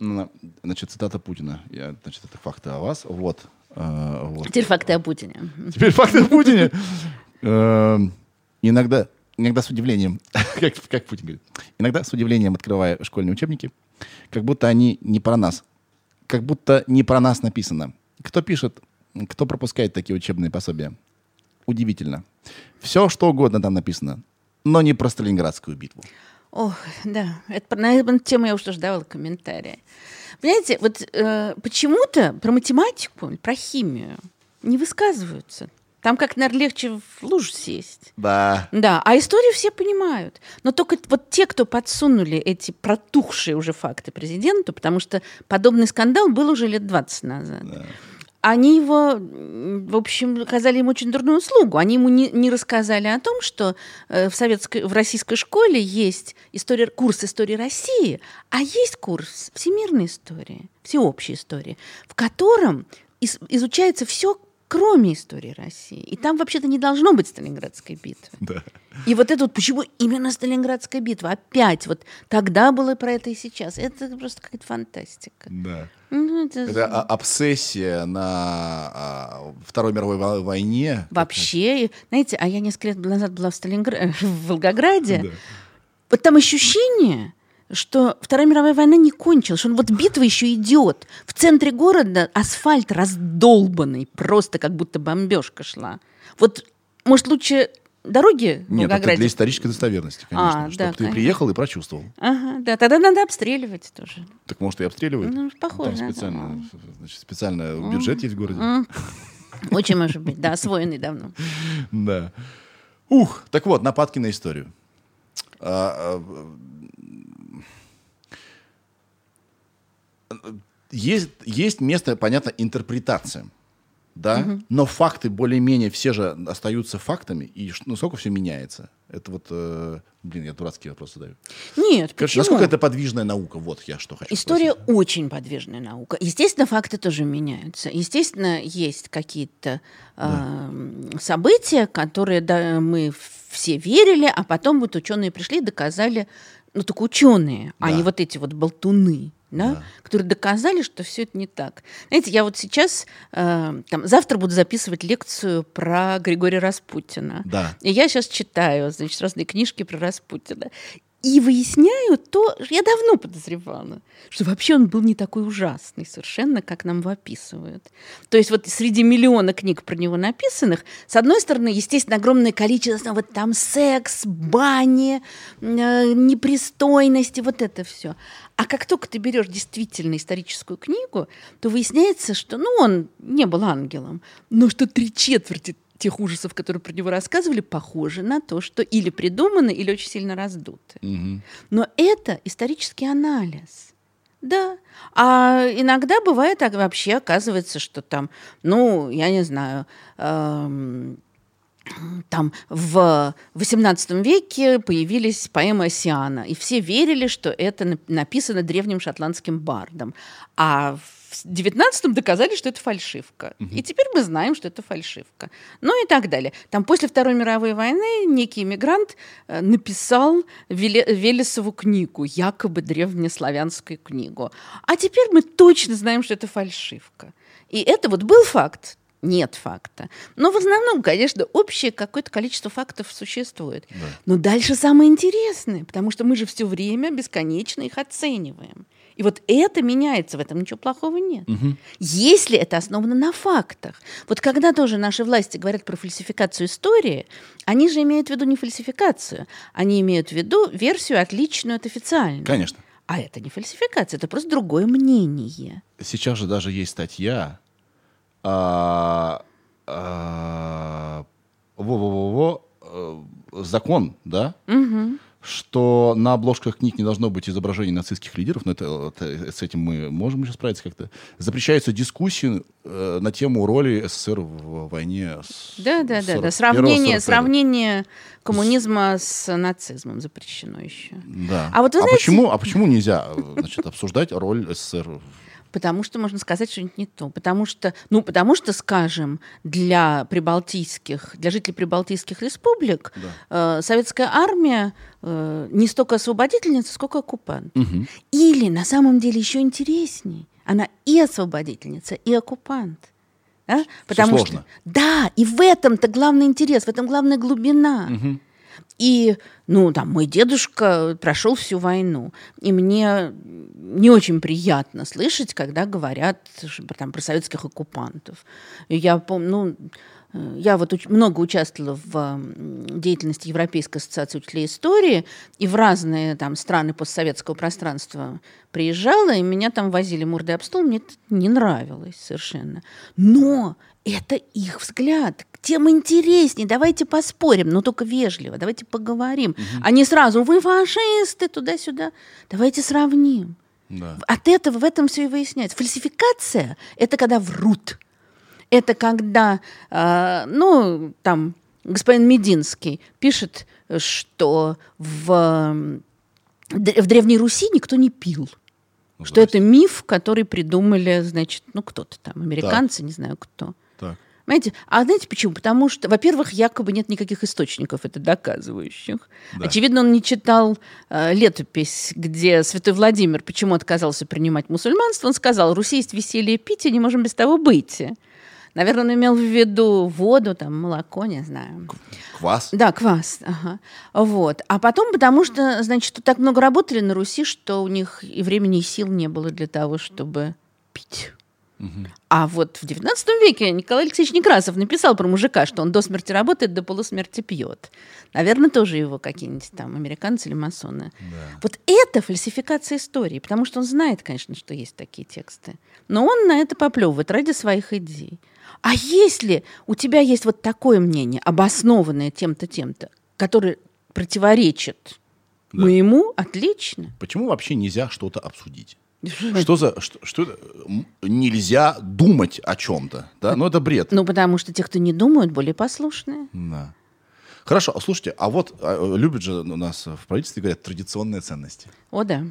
Ну, Значит, цитата Путина. Я, значит, это факты о вас. Вот. э, вот. Теперь факты о Путине. Теперь факты о Путине. Эм, Иногда, иногда с удивлением, как, как Путин говорит, иногда с удивлением открывая школьные учебники, как будто они не про нас, как будто не про нас написано. Кто пишет, кто пропускает такие учебные пособия? Удивительно. Все, что угодно там написано, но не про Сталинградскую битву. Ох, да, это, на эту тему я уже давала комментарии. Понимаете, вот э, почему-то про математику, про химию не высказываются. Там как, наверное, легче в лужу сесть. Да. Да, а историю все понимают. Но только вот те, кто подсунули эти протухшие уже факты президенту, потому что подобный скандал был уже лет 20 назад. Они его, в общем, оказали ему очень дурную услугу. Они ему не, не рассказали о том, что э, в, советской, в российской школе есть история, курс истории России, а есть курс всемирной истории, всеобщей истории, в котором ис- изучается все, кроме истории России. И там вообще-то не должно быть Сталинградской битвы. Да. И вот это вот, почему именно Сталинградская битва? Опять, вот тогда было про это и сейчас. Это просто какая-то фантастика. Да. Ну, это Это обсессия на а, Второй мировой во- войне. Вообще, знаете, а я несколько лет назад была в, Сталингра... в Волгограде. Да. Вот там ощущение, что Вторая мировая война не кончилась, что вот битва еще идет. В центре города асфальт раздолбанный, просто как будто бомбежка шла. Вот, может, лучше дороги в Нет, это для исторической достоверности, конечно. А, чтобы да, ты конечно. приехал и прочувствовал. Ага, да, тогда надо обстреливать тоже. Так может и обстреливают? Ну, похоже Там специально, значит, специально бюджет есть в городе. Очень может быть, да, освоенный давно. Да. Ух, так вот, нападки на историю. А, а, Есть, есть место, понятно, интерпретациям. Да? Но факты более-менее все же остаются фактами, и ш- ну, сколько все меняется. Это вот, э, блин, я дурацкий вопрос задаю. Нет, Короче, почему? насколько это подвижная наука? Вот я что хочу История спросить. очень подвижная наука. Естественно, факты тоже меняются. Естественно, есть какие-то э, события, которые да, мы все верили, а потом вот ученые пришли и доказали, ну только ученые, а Да. не вот эти вот болтуны. Да, Да. которые доказали, что все это не так. Знаете, я вот сейчас, э, там, завтра буду записывать лекцию про Григория Распутина. Да. И я сейчас читаю, значит, разные книжки про Распутина. И выясняю то, я давно подозревала, что вообще он был не такой ужасный совершенно, как нам его описывают. То есть вот среди миллиона книг про него написанных, с одной стороны, естественно, огромное количество, вот там секс, бани, э, непристойности, вот это все. А как только ты берешь действительно историческую книгу, то выясняется, что, ну, он не был ангелом, но что три четверти тех ужасов, которые про него рассказывали, похожи на то, что или придуманы, или очень сильно раздуты. Мгм. Но это исторический анализ. Да. А иногда бывает так вообще оказывается, что там, ну, я не знаю, эм, там в XVIII веке появились поэмы Осиана, и все верили, что это нап- написано древним шотландским бардом. А в XIX доказали, что это фальшивка. И теперь мы знаем, что это фальшивка. Ну и так далее. Там после Второй мировой войны некий иммигрант э, написал Веле- Велесову книгу, якобы древнеславянскую книгу. А теперь мы точно знаем, что это фальшивка. И это вот был факт, нет факта. Но в основном, конечно, общее какое-то количество фактов существует. Но дальше самое интересное, потому что мы же все время бесконечно их оцениваем. И вот это меняется, в этом ничего плохого нет. Если это основано на фактах. Вот когда тоже наши власти говорят про фальсификацию истории, они же имеют в виду не фальсификацию, они имеют в виду версию отличную от официальной. Конечно. А это не фальсификация, это просто другое мнение. Сейчас же даже есть статья. а, а, Во-во-во-во. э, Закон, да? Что на обложках книг не должно быть изображений нацистских лидеров, но это, это- с этим мы можем еще справиться как-то. Запрещаются дискуссии э, на тему роли СССР в войне с Да, да, да, да. 41-го, Сравнение, 45-го. сравнение коммунизма с нацизмом запрещено еще. Да. А вот вы знаете- почему, а почему нельзя э, значит, обсуждать роль СССР? в- Потому что можно сказать что-нибудь не то. Потому что, ну, потому что, скажем, для прибалтийских, для жителей прибалтийских республик э, советская армия э, не столько освободительница, сколько оккупант. Или, на самом деле, еще интересней, она и освободительница, и оккупант. Да? Потому сложно. что, да, и в этом-то главный интерес, в этом главная глубина. И, ну, там, мой дедушка прошел всю войну. И мне не очень приятно слышать, когда говорят там, про советских оккупантов. И я помню, ну, э, я вот уч- много участвовала в деятельности Европейской ассоциации учителей истории, и в разные там страны постсоветского пространства приезжала, и меня там возили мордой об стол, мне это не нравилось совершенно. Но это их взгляд. Тем интереснее. Давайте поспорим, но только вежливо. Давайте поговорим. А не сразу вы фашисты туда-сюда. Давайте сравним. Да. От этого в этом все и выясняется. Фальсификация – это когда врут. Это когда, э, ну, там, господин Мединский пишет, что в, в Древней Руси никто не пил. Что это миф, который придумали, значит, ну, кто-то там, американцы, не знаю кто. Понимаете? А знаете почему? Потому что, во-первых, якобы нет никаких источников это доказывающих. Да. Очевидно, он не читал э, летопись, где святой Владимир почему отказался принимать мусульманство. Он сказал, Руси есть веселье и пить, и не можем без того быть. Наверное, он имел в виду воду, там, молоко, не знаю. Квас? Да, квас. Ага. Вот. А потом, потому что, значит, так много работали на Руси, что у них и времени, и сил не было для того, чтобы пить. А вот в XIX веке Николай Алексеевич Некрасов написал про мужика, что он до смерти работает, до полусмерти пьет. Наверное, тоже его какие-нибудь там американцы или масоны. Вот это фальсификация истории, потому что он знает, конечно, что есть такие тексты. Но он на это поплевывает ради своих идей. А если у тебя есть вот такое мнение, обоснованное тем-то, тем-то, которое противоречит Да. моему, отлично. Почему вообще нельзя что-то обсудить? Что за... Что, что нельзя думать о чем-то, да? Ну, это бред. Ну, потому что те, кто не думают, более послушные. Да. Хорошо, а слушайте, а вот а, любят же у нас в правительстве, говорят, традиционные ценности. О, да.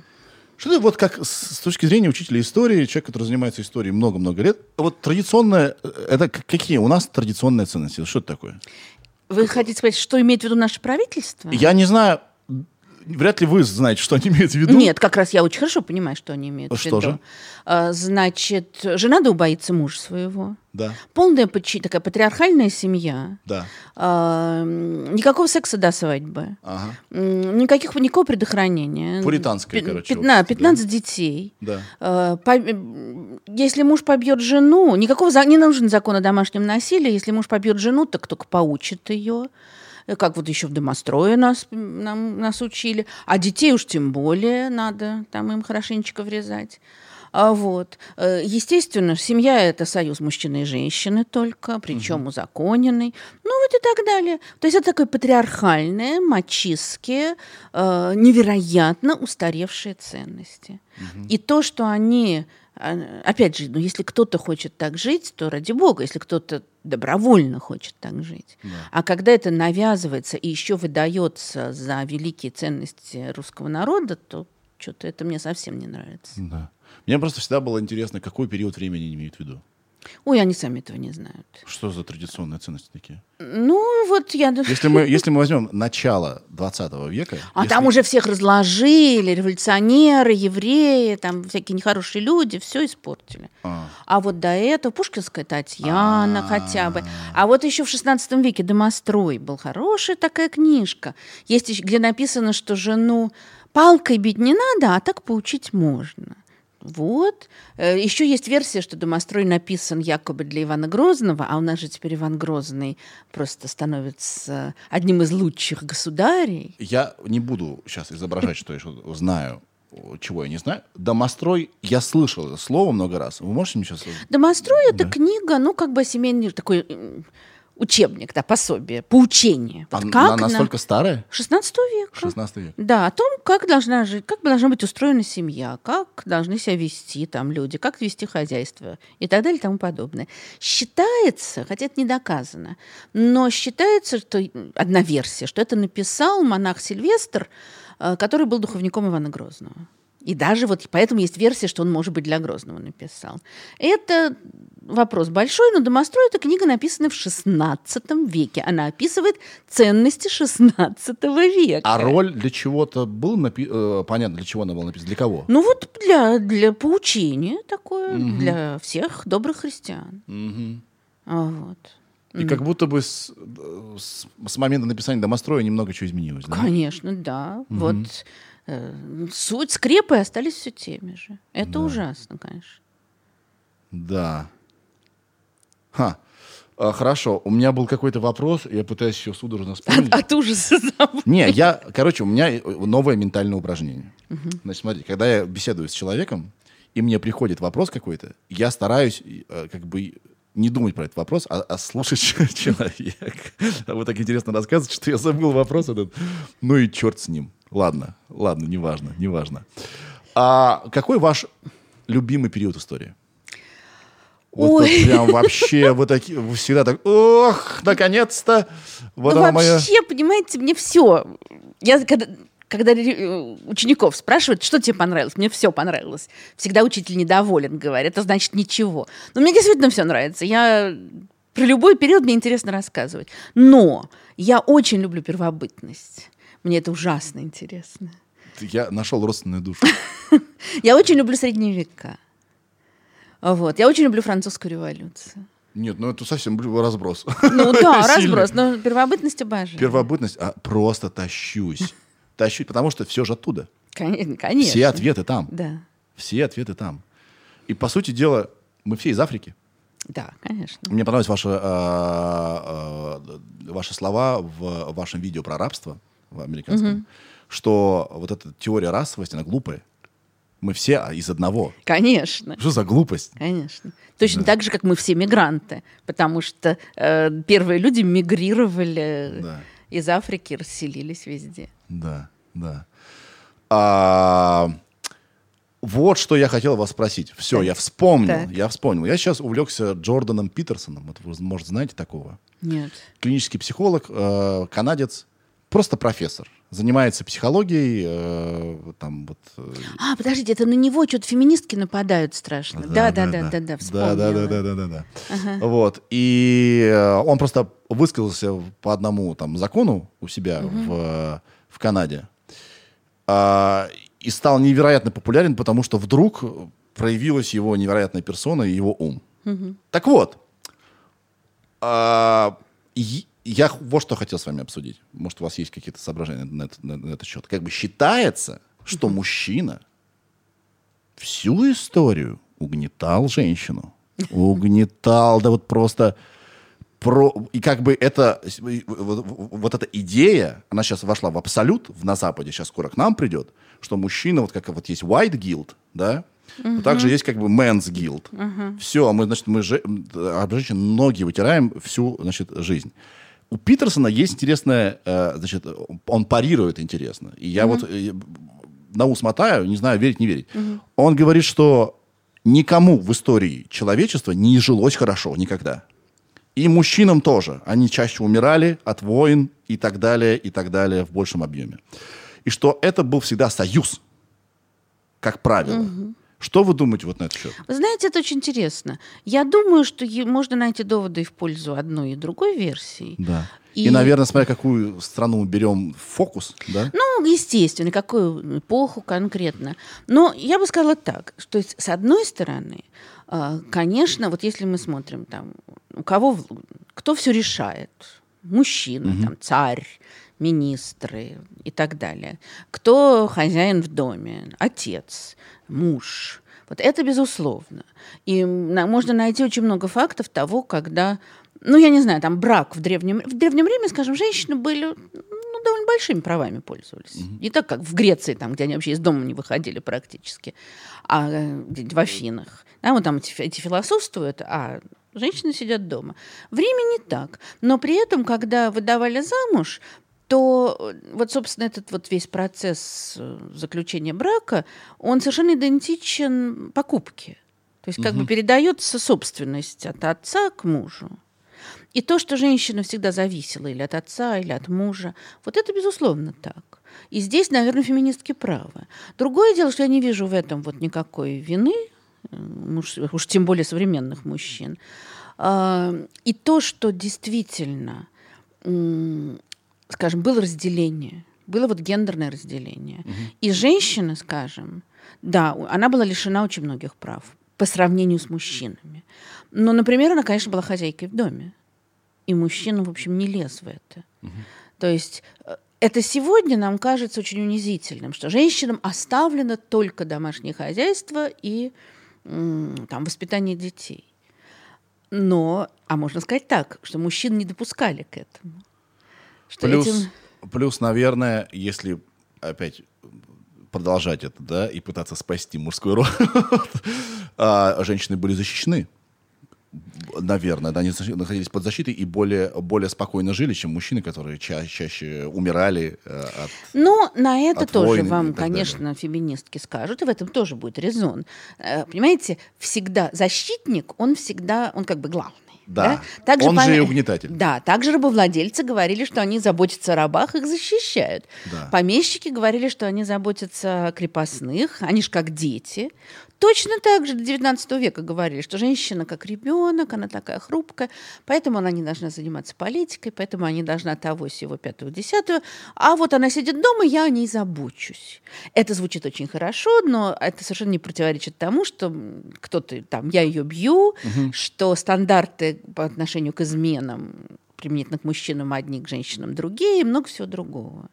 Что это вот как с с точки зрения учителя истории, человек, который занимается историей много-много лет, вот традиционное, э, это какие у нас традиционные ценности? Что это такое? Вы хотите сказать, что имеет в виду наше правительство? Я не знаю, вряд ли вы знаете, что они имеют в виду. Нет, как раз я очень хорошо понимаю, что они имеют в Что виду. же? А, Значит, жена да убоится мужа своего. Да, Полная такая патриархальная семья. да. А, никакого секса до свадьбы. Ага. Никаких, никакого предохранения. Пуританское, Пи- короче, пятна- общество, 15 детей. Да. А, по- Если муж побьет жену, никакого не нужен закон о домашнем насилии. Если муж побьет жену, так только поучит ее. Э, Как вот еще в домострое нас, нам, нас учили. А детей уж тем более надо там им хорошенечко врезать. А вот. Э, Естественно, семья – это союз мужчины и женщины только, причем узаконенный. Ну, вот и так далее. То есть это такое патриархальное, мачистские, э, невероятно устаревшие ценности. И то, что они, опять же, ну, если кто-то хочет так жить, то ради бога, если кто-то добровольно хочет так жить. А когда это навязывается и еще выдается за великие ценности русского народа, то что-то это мне совсем не нравится. Да. Мне просто всегда было интересно, какой период времени имеют в виду. Ой, они сами этого не знают. Что за традиционные ценности такие? Ну, вот я... Если мы, если мы возьмем начало 20 века... А если- там уже всех разложили, революционеры, евреи, там всякие нехорошие люди, все испортили. А. А вот до этого Пушкинская Татьяна хотя бы. А вот еще в 16 веке «Домострой» был хорошая такая книжка. Есть еще, где написано, что жену палкой бить не надо, а так поучить можно. Вот. Э, Еще есть версия, что «Домострой» написан якобы для Ивана Грозного, а у нас же теперь Иван Грозный просто становится одним из лучших государей. Я не буду сейчас изображать, что я знаю, чего я не знаю. Домострой, я слышал это слово много раз. Вы можете мне сейчас... Домострой это книга, ну, как бы семейный такой учебник, да, пособие, поучение. Вот Она как на- А настолько старая? 16 века. 16 век. Да, о том, как должна жить, как должна быть устроена семья, как должны себя вести там люди, как вести хозяйство и так далее и тому подобное. Считается, хотя это не доказано, но считается, что одна версия, что это написал монах Сильвестр, э, который был духовником Ивана Грозного. И даже вот поэтому есть версия, что он, может быть, для Грозного написал. Это вопрос большой, но «Домострой» — это книга, написанная в XVI веке. Она описывает ценности XVI века. А роль для чего-то был напи- э, понятно, для чего она была написана? Для кого? Ну вот для, для поучения такое, для всех добрых христиан. А вот. И как будто бы с, э, с- с момента написания домостроя немного чего изменилось. да? Конечно, да. Вот э, суть скрепы остались все теми же. Это ужасно, конечно. Да. Ха. А, хорошо, у меня был какой-то вопрос, я пытаюсь еще судорожно вспомнить. От ужаса забыл. Не, я, короче, у меня э, новое ментальное упражнение. Значит, смотри, когда я беседую с человеком, и мне приходит вопрос какой-то, я стараюсь э, как бы не думать про этот вопрос, а, а слушать человека. А вы так интересно рассказываете, что я забыл вопрос этот. Ну и черт с ним. Ладно, ладно, неважно, неважно. А какой ваш любимый период истории? Вот Ой. прям вообще вы такие, вы всегда так, ох, наконец-то. Вот ну она моя. вообще, понимаете, мне все. Я когда, когда э, учеников спрашивают, что тебе понравилось, мне все понравилось. Всегда учитель недоволен, говорит, это значит ничего. Но мне действительно все нравится. Я про любой период мне интересно рассказывать. Но я очень люблю первобытность. Мне это ужасно интересно. Я нашел родственную душу. Я очень люблю средние века. Вот. Я очень люблю французскую революцию. Нет, ну это совсем разброс. Ну да, разброс, но первобытность обожаю. Первобытность, а просто тащусь. Тащусь, потому что все же оттуда. Конечно, конечно. Все ответы там. Да, Все ответы там. И, по сути дела, мы все из Африки. да, конечно. Мне понравились ваши, а, а, ваши слова в вашем видео про рабство в американском, что вот эта теория расовости, она глупая. Мы все а, из одного. Конечно. Что за глупость? Конечно. Точно так же, как мы все мигранты, потому что э, первые люди мигрировали Да. из Африки, расселились везде. Да, да. А, вот что я хотел вас спросить. Все, Так. я вспомнил, Так. я вспомнил. Я сейчас увлекся Джорданом Питерсоном. Вот вы, может, знаете такого? Нет. Клинический психолог, э, канадец, просто профессор. Занимается психологией, э, там вот... э, А, подождите, это на него что-то феминистки нападают страшно. Да, да, да, да, да, да, вспомнила. да, да, да, да, да, да. Вот. И э, он просто высказался по одному там закону у себя в, в Канаде. А, и стал невероятно популярен, потому что вдруг проявилась его невероятная персона и его ум. Так вот, а, и- я вот что хотел с вами обсудить. Может, у вас есть какие-то соображения на, это- на- на этот счет. Как бы считается, что мужчина всю историю угнетал женщину. Угнетал, да вот просто... Про, и как бы это, вот, вот- эта идея, она сейчас вошла в абсолют в, на Западе, сейчас скоро к нам придет, что мужчина, вот как вот есть white guild, да, но также есть как бы men's guild. Все, мы, значит, мы же, об женщин ноги вытираем всю, значит, жизнь. У Питерсона есть интересное, э, значит, он парирует интересно. И я вот э, на ус мотаю, не знаю, верить, не верить. Он говорит, что никому в истории человечества не жилось хорошо никогда. И мужчинам тоже. Они чаще умирали от войн и так далее, и так далее в большем объеме. И что это был всегда союз, как правило. Что вы думаете вот на этот счет? Вы знаете, это очень интересно. Я думаю, что можно найти доводы и в пользу одной и другой версии. Да. И, И- наверное, смотря какую страну мы берем фокус, да? Ну, естественно, какую эпоху конкретно. Но я бы сказала так, что с одной стороны, э, конечно, вот если мы смотрим там, у кого, кто все решает, мужчина, там, царь, министры и так далее, кто хозяин в доме, отец, муж. Вот это безусловно. И можно найти очень много фактов того, когда, ну, я не знаю, там брак в древнем, в древнем Риме, скажем, женщины были ну, довольно большими правами пользовались. Не так, как в Греции, там, где они вообще из дома не выходили практически, а э, где-нибудь в Афинах. Да, вот там эти, эти философствуют, а женщины сидят дома. В Риме не так. Но при этом, когда выдавали замуж, то э, вот, собственно, этот вот весь процесс э, заключения брака, он совершенно идентичен покупке. То есть как бы передается собственность от отца к мужу. И то, что женщина всегда зависела или от отца, или от мужа, вот это, безусловно, так. И здесь, наверное, феминистки правы. Другое дело, что я не вижу в этом вот никакой вины, э, муж- уж тем более современных мужчин. А, И то, что действительно, скажем, было разделение, было вот гендерное разделение. И женщина, скажем, да, она была лишена очень многих прав по сравнению с мужчинами. Но, например, она, конечно, была хозяйкой в доме. И мужчина, в общем, не лез в это. То есть э, это сегодня нам кажется очень унизительным, что женщинам оставлено только домашнее хозяйство и там, воспитание детей. Но, а можно сказать так, что мужчин не допускали к этому. Что Плюс, этим- плюс, наверное, если опять продолжать это, да, и пытаться спасти мужской род, а, женщины были защищены. Наверное, да, они находились под защитой и более, более спокойно жили, чем мужчины, которые ча- чаще умирали э, от... Ну, на это от тоже войн вам, так далее. конечно, феминистки скажут, и в этом тоже будет резон. Э, Понимаете, всегда защитник, он всегда, он как бы главный. Да. Также Он же пом- и угнетатель. Да, также рабовладельцы говорили, что они заботятся о рабах, их защищают. Да. Помещики говорили, что они заботятся о крепостных, они же как дети. Точно так же до 19 века говорили, что женщина как ребенок, она такая хрупкая, поэтому она не должна заниматься политикой, поэтому она не должна того, сего, пятого, десятого. А вот она сидит дома, я о ней забочусь. Это звучит очень хорошо, но это совершенно не противоречит тому, что кто-то там, я ее бью, что стандарты по отношению к изменам применительно к мужчинам одни, к женщинам другие, и много всего другого.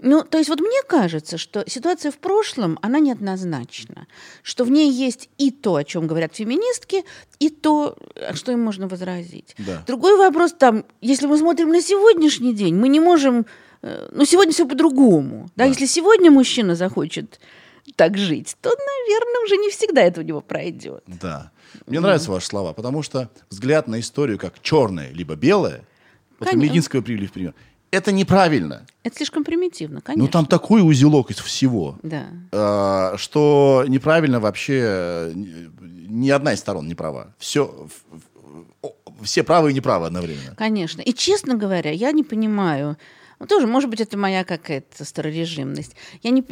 Ну, то есть вот мне кажется, что ситуация в прошлом, она неоднозначна, что в ней есть и то, о чем говорят феминистки, и то, что им можно возразить. Да. Другой вопрос там, если мы смотрим на сегодняшний день, мы не можем, э, ну, сегодня все по-другому. Да? Да. Если сегодня мужчина захочет так жить, то, наверное, уже не всегда это у него пройдет. Да. Мне нравятся ваши слова, потому что взгляд на историю как черное либо белое, вот Конечно. Мединского привели в пример, это неправильно. Это слишком примитивно, конечно. Ну там такой узелок из всего. Да. э, что неправильно вообще э, ни одна из сторон не права. Все, все правы и неправы одновременно. Конечно. И, честно говоря, я не понимаю, ну, тоже, может быть, это моя какая-то старорежимность. Я не...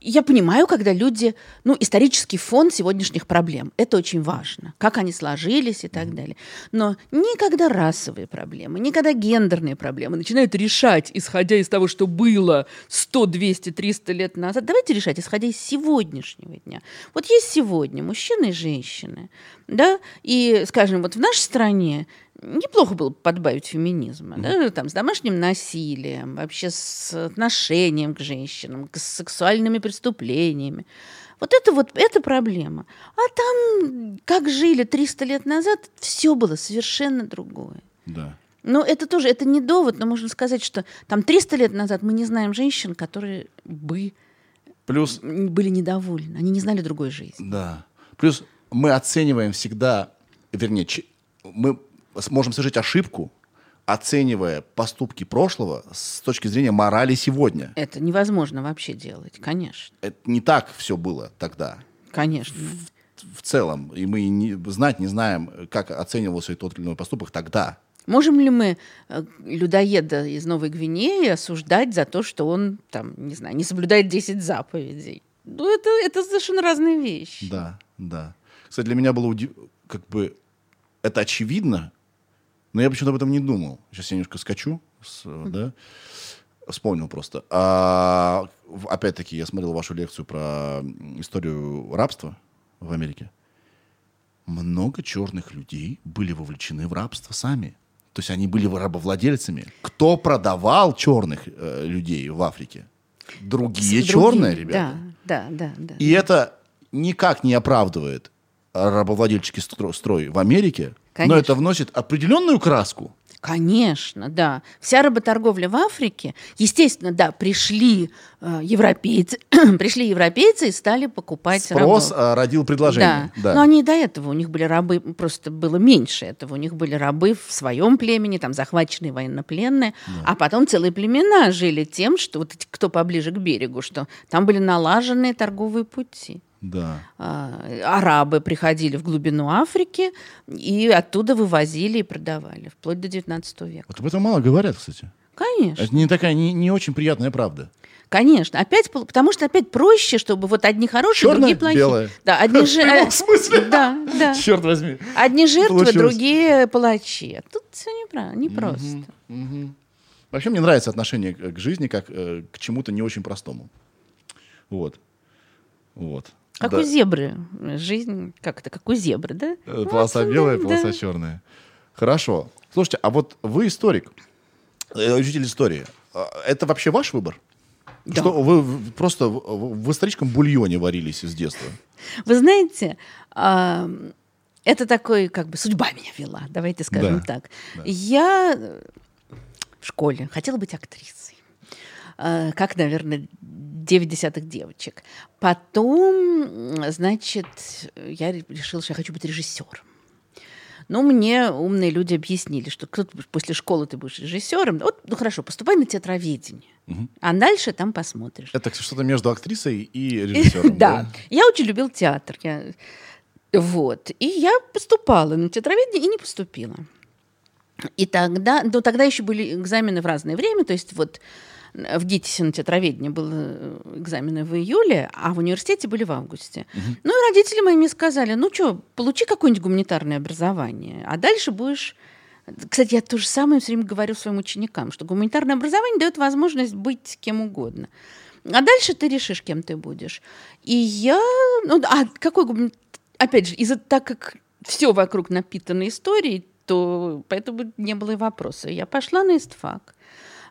Я понимаю, когда люди, ну, исторический фон сегодняшних проблем, это очень важно, как они сложились и так далее. Но никогда расовые проблемы, никогда гендерные проблемы начинают решать, исходя из того, что было 100, 200, 300 лет назад. Давайте решать, исходя из сегодняшнего дня. Вот есть сегодня мужчины и женщины, да, и, скажем, вот в нашей стране неплохо было бы подбавить феминизма, да, там, с домашним насилием, вообще с отношением к женщинам, к- с сексуальными преступлениями. Вот это вот, это проблема. А там, как жили 300 лет назад, все было совершенно другое. Да. Но это тоже, это не довод, но можно сказать, что там 300 лет назад мы не знаем женщин, которые бы Плюс, были недовольны, они не знали другой жизни. да. Плюс мы оцениваем всегда, вернее, мы сможем совершить ошибку, оценивая поступки прошлого с точки зрения морали сегодня. Это невозможно вообще делать, конечно. Это не так все было тогда. Конечно. В целом. И мы не, знать не знаем, как оценивался тот или иной поступок тогда. Можем ли мы э, людоеда из Новой Гвинеи осуждать за то, что он, там, не знаю, не соблюдает 10 заповедей? Ну, это, это совершенно разные вещи. Да, да. Кстати, для меня было удив... как бы это очевидно, но я почему-то об этом не думал. Сейчас я немножко скачу, с, да, вспомнил просто. А, опять-таки, я смотрел вашу лекцию про историю рабства в Америке. Много черных людей были вовлечены в рабство сами. То есть они были рабовладельцами. Кто продавал черных э, людей в Африке? Другие С черные ребята. Да, да, да, да. И это никак не оправдывает рабовладельческий стро- строй в Америке, но Конечно. это вносит определенную краску. Конечно, да. Вся работорговля в Африке, естественно, да, пришли э, европейцы, пришли европейцы и стали покупать Спрос рабов. а, родил предложение. Да. но они и до этого, у них были рабы, просто было меньше этого. У них были рабы в своем племени, там захваченные военнопленные, а потом целые племена жили тем, что вот эти, кто поближе к берегу, что там были налаженные торговые пути. Да. А, арабы приходили в глубину Африки и оттуда вывозили и продавали, вплоть до 19 века. Вот об этом мало говорят, кстати. Конечно. Это не такая, не, не очень приятная правда. Конечно, опять, потому что опять проще, чтобы вот одни хорошие, Чёрное, другие плохие. белое. Да, одни В же, э, смысле. Да, да. Черт возьми. Одни жертвы, Получилось. другие палачи. А Тут все неправильно, непросто. Вообще мне нравится отношение к к жизни как э, к чему-то не очень простому. Вот. Вот. Как Да. у зебры. Жизнь, как это, как у зебры, да? Э, Полоса белая, да. полоса черная. Хорошо. Слушайте, а вот вы историк, э, учитель истории. А Это вообще ваш выбор? Да. Что вы просто в, историческом бульоне варились с детства? Вы знаете, а, это такой, как бы, судьба меня вела, давайте скажем Да, так. Я э, в школе хотела быть актрисой. А, Как, наверное, 9 десятых девочек. Потом, значит, я ре- решила, что я хочу быть режиссером. Ну, мне умные люди объяснили, что кто после школы ты будешь режиссером. Вот, ну хорошо, поступай на театроведение. А дальше там посмотришь. Это что-то между актрисой и режиссером, Да. Я очень любил театр. Вот. И я поступала на театроведение и не поступила. И тогда, ну, тогда еще были экзамены в разное время, то есть вот в ГИТИСе на театроведении были экзамены в июле, а в университете были в августе. Ну и родители мои мне сказали, ну что, получи какое-нибудь гуманитарное образование, а дальше будешь... Кстати, я то же самое все время говорю своим ученикам, что гуманитарное образование дает возможность быть кем угодно. А дальше ты решишь, кем ты будешь. И я... Ну, а какой гумани- Опять же, из-за так как все вокруг напитано историей, то поэтому не было и вопроса. Я пошла на истфак.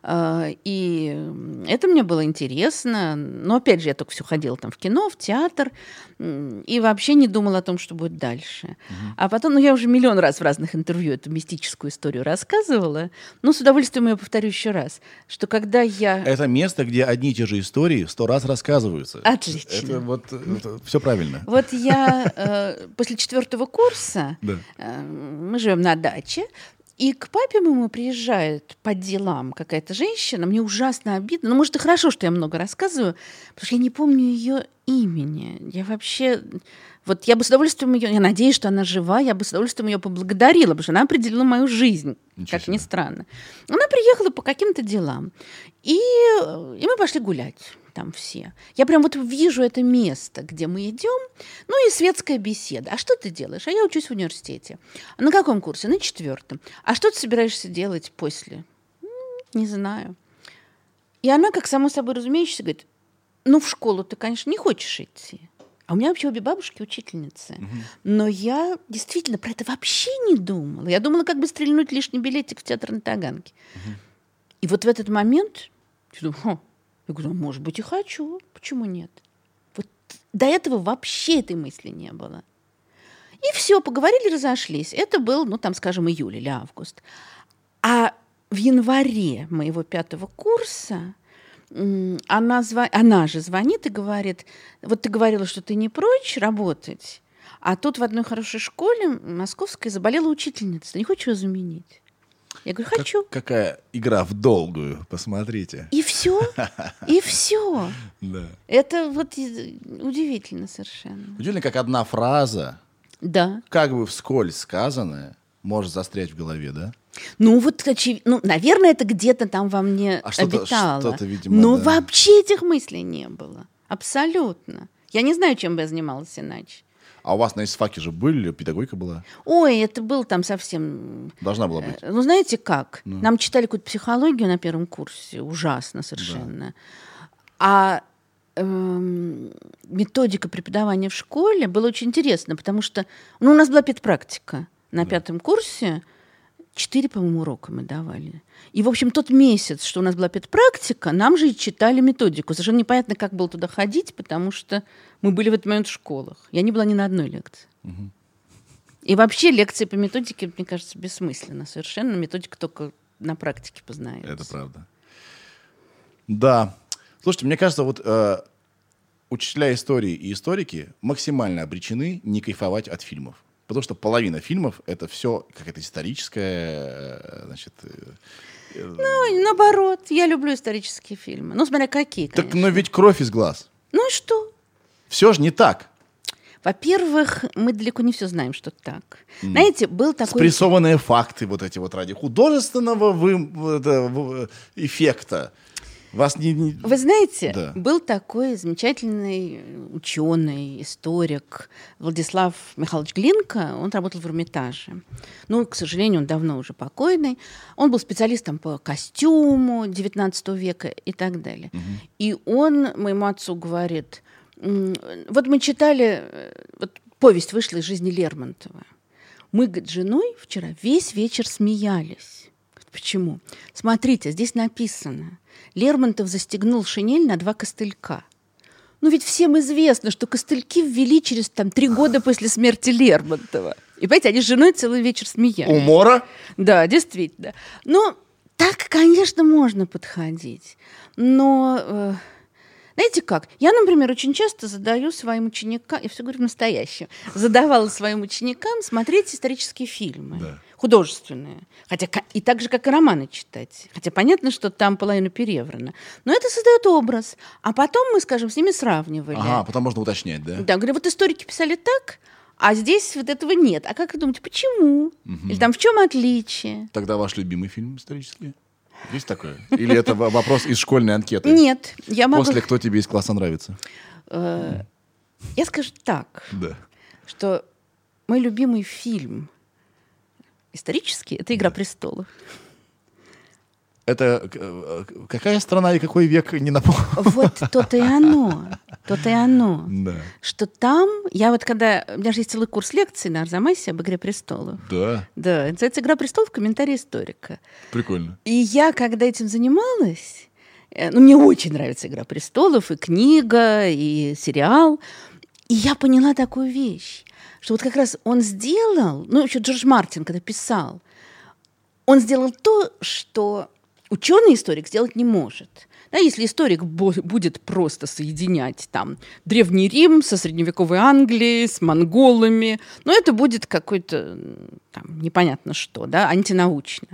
А, И это мне было интересно. Но опять же, я только все ходила там в кино, в театр. И вообще не думала о том, что будет дальше. А потом, ну, я уже миллион раз в разных интервью эту мистическую историю рассказывала. Но с удовольствием ее повторю еще раз. Что когда я... Это место, где одни и те же истории сто раз рассказываются. Отлично. Это вот все правильно. Вот я э, после четвертого курса, Да. э, мы живем на даче, и к папе моему приезжает по делам какая-то женщина, мне ужасно обидно, ну, может, и хорошо, что я много рассказываю, потому что я не помню ее имени. Я вообще... Вот я бы с удовольствием ее... Я надеюсь, что она жива, я бы с удовольствием ее поблагодарила, потому что она определила мою жизнь, Ничего как ни странно. Она приехала по каким-то делам, и, э, и мы пошли гулять там все. Я прям вот вижу это место, где мы идем, ну и светская беседа. А что ты делаешь? А я учусь в университете. А на каком курсе? На четвертом. А что ты собираешься делать после? «М, Не знаю. И она, как само собой разумеющееся, говорит, ну в школу ты, конечно, не хочешь идти. А у меня вообще обе бабушки учительницы. Но я действительно про это вообще не думала. Я думала, как бы стрельнуть лишний билетик в театр на Таганке. И вот в этот момент я думаю, «Хм». Я говорю, «Ну, может быть, и хочу. Почему нет? Вот до этого вообще этой мысли не было. И все, поговорили, разошлись. Это был, ну, там, скажем, июль или август. А в январе моего пятого курса она, зва- она же звонит и говорит, вот ты говорила, что ты не прочь работать, а тут в одной хорошей школе московской заболела учительница. Ты не хочешь ее заменить? Я говорю, хочу. Какая игра в долгую, посмотрите. И все. И все. Да. Это вот удивительно совершенно. Удивительно, как одна фраза, Да. как бы вскользь сказанная, может застрять в голове, да? Ну вот, очевид- ну, наверное, это где-то там во мне А что-то- обитало. что-то, видимо, Но да. вообще этих мыслей не было. Абсолютно. Я не знаю, чем бы я занималась иначе. А у вас на ИСФАКе же были, педагогика была? Ой, это был там совсем... Должна была быть. Э, Ну, знаете как? Нам читали какую-то психологию на первом курсе. Ужасно совершенно. А эм, методика преподавания в школе была очень интересна, потому что ну, у нас была педпрактика на пятом курсе. Четыре, по-моему, урока мы давали. И, в общем, тот месяц, что у нас была педпрактика, нам же и читали методику. Совершенно непонятно, как было туда ходить, потому что мы были в этот момент в школах. Я не была ни на одной лекции. И вообще лекции по методике, мне кажется, бессмысленно совершенно. Методика только на практике познается. Это правда. Да. Слушайте, мне кажется, вот э, учителя истории и историки максимально обречены не кайфовать от фильмов. Потому что половина фильмов это все какая-то историческая, э, значит. э, Ну, наоборот, я люблю исторические фильмы. Ну, смотря какие, так, конечно. но ведь кровь из глаз. Ну и что? Все же не так. Во-первых, мы далеко не все знаем, что так. Знаете, был такой... Спрессованные факты вот эти вот ради художественного вы- эффекта. Вас не... не- Вы знаете, Да. был такой замечательный ученый, историк Владислав Михайлович Глинка. Он работал в Эрмитаже. Ну, к сожалению, он давно уже покойный. Он был специалистом по костюму XIX века и так далее. И он моему отцу говорит, «М, вот мы читали, э, вот повесть вышла из жизни Лермонтова. Мы с женой вчера весь вечер смеялись. Почему? Смотрите, здесь написано. Лермонтов застегнул шинель на два костылька. Ну ведь всем известно, что костыльки ввели через там три года после смерти Лермонтова. И понимаете, они с женой целый вечер смеялись. Умора? Да, действительно. Ну, так, конечно, можно подходить. Но, э, знаете как, я, например, очень часто задаю своим ученикам, я все говорю в настоящем, задавала своим ученикам смотреть исторические фильмы. Да. Художественные. Хотя и так же, как и романы читать. Хотя понятно, что там половина переврана. Но это создает образ. А потом мы, скажем, с ними сравнивали. Ага, потом можно уточнять, да? Да, говорю, вот историки писали так, а здесь вот этого нет. А как вы думаете, почему? Или там в чем отличие? Тогда ваш любимый фильм исторический? Есть такое? Или это вопрос из школьной анкеты? Нет, я могу... После «Кто тебе из класса нравится?» э, Я скажу так, что мой любимый фильм исторический — это «Игра престолов». Это э, какая страна и какой век, не напомню. Вот то-то и оно, то-то и оно. Да. Что там, я вот когда, у меня же есть целый курс лекций на Арзамасе об «Игре престолов». Да, Да, называется «Игра престолов. Комментарий историка». прикольно. И я, когда этим занималась, э, ну, мне очень нравится «Игра престолов», и книга, и сериал. И я поняла такую вещь, что вот как раз он сделал, ну, еще Джордж Мартин, когда писал, он сделал то, что ученый-историк сделать не может. Да, если историк будет просто соединять там Древний Рим со средневековой Англией, с монголами, ну, это будет какой-то там, непонятно что, да, антинаучно.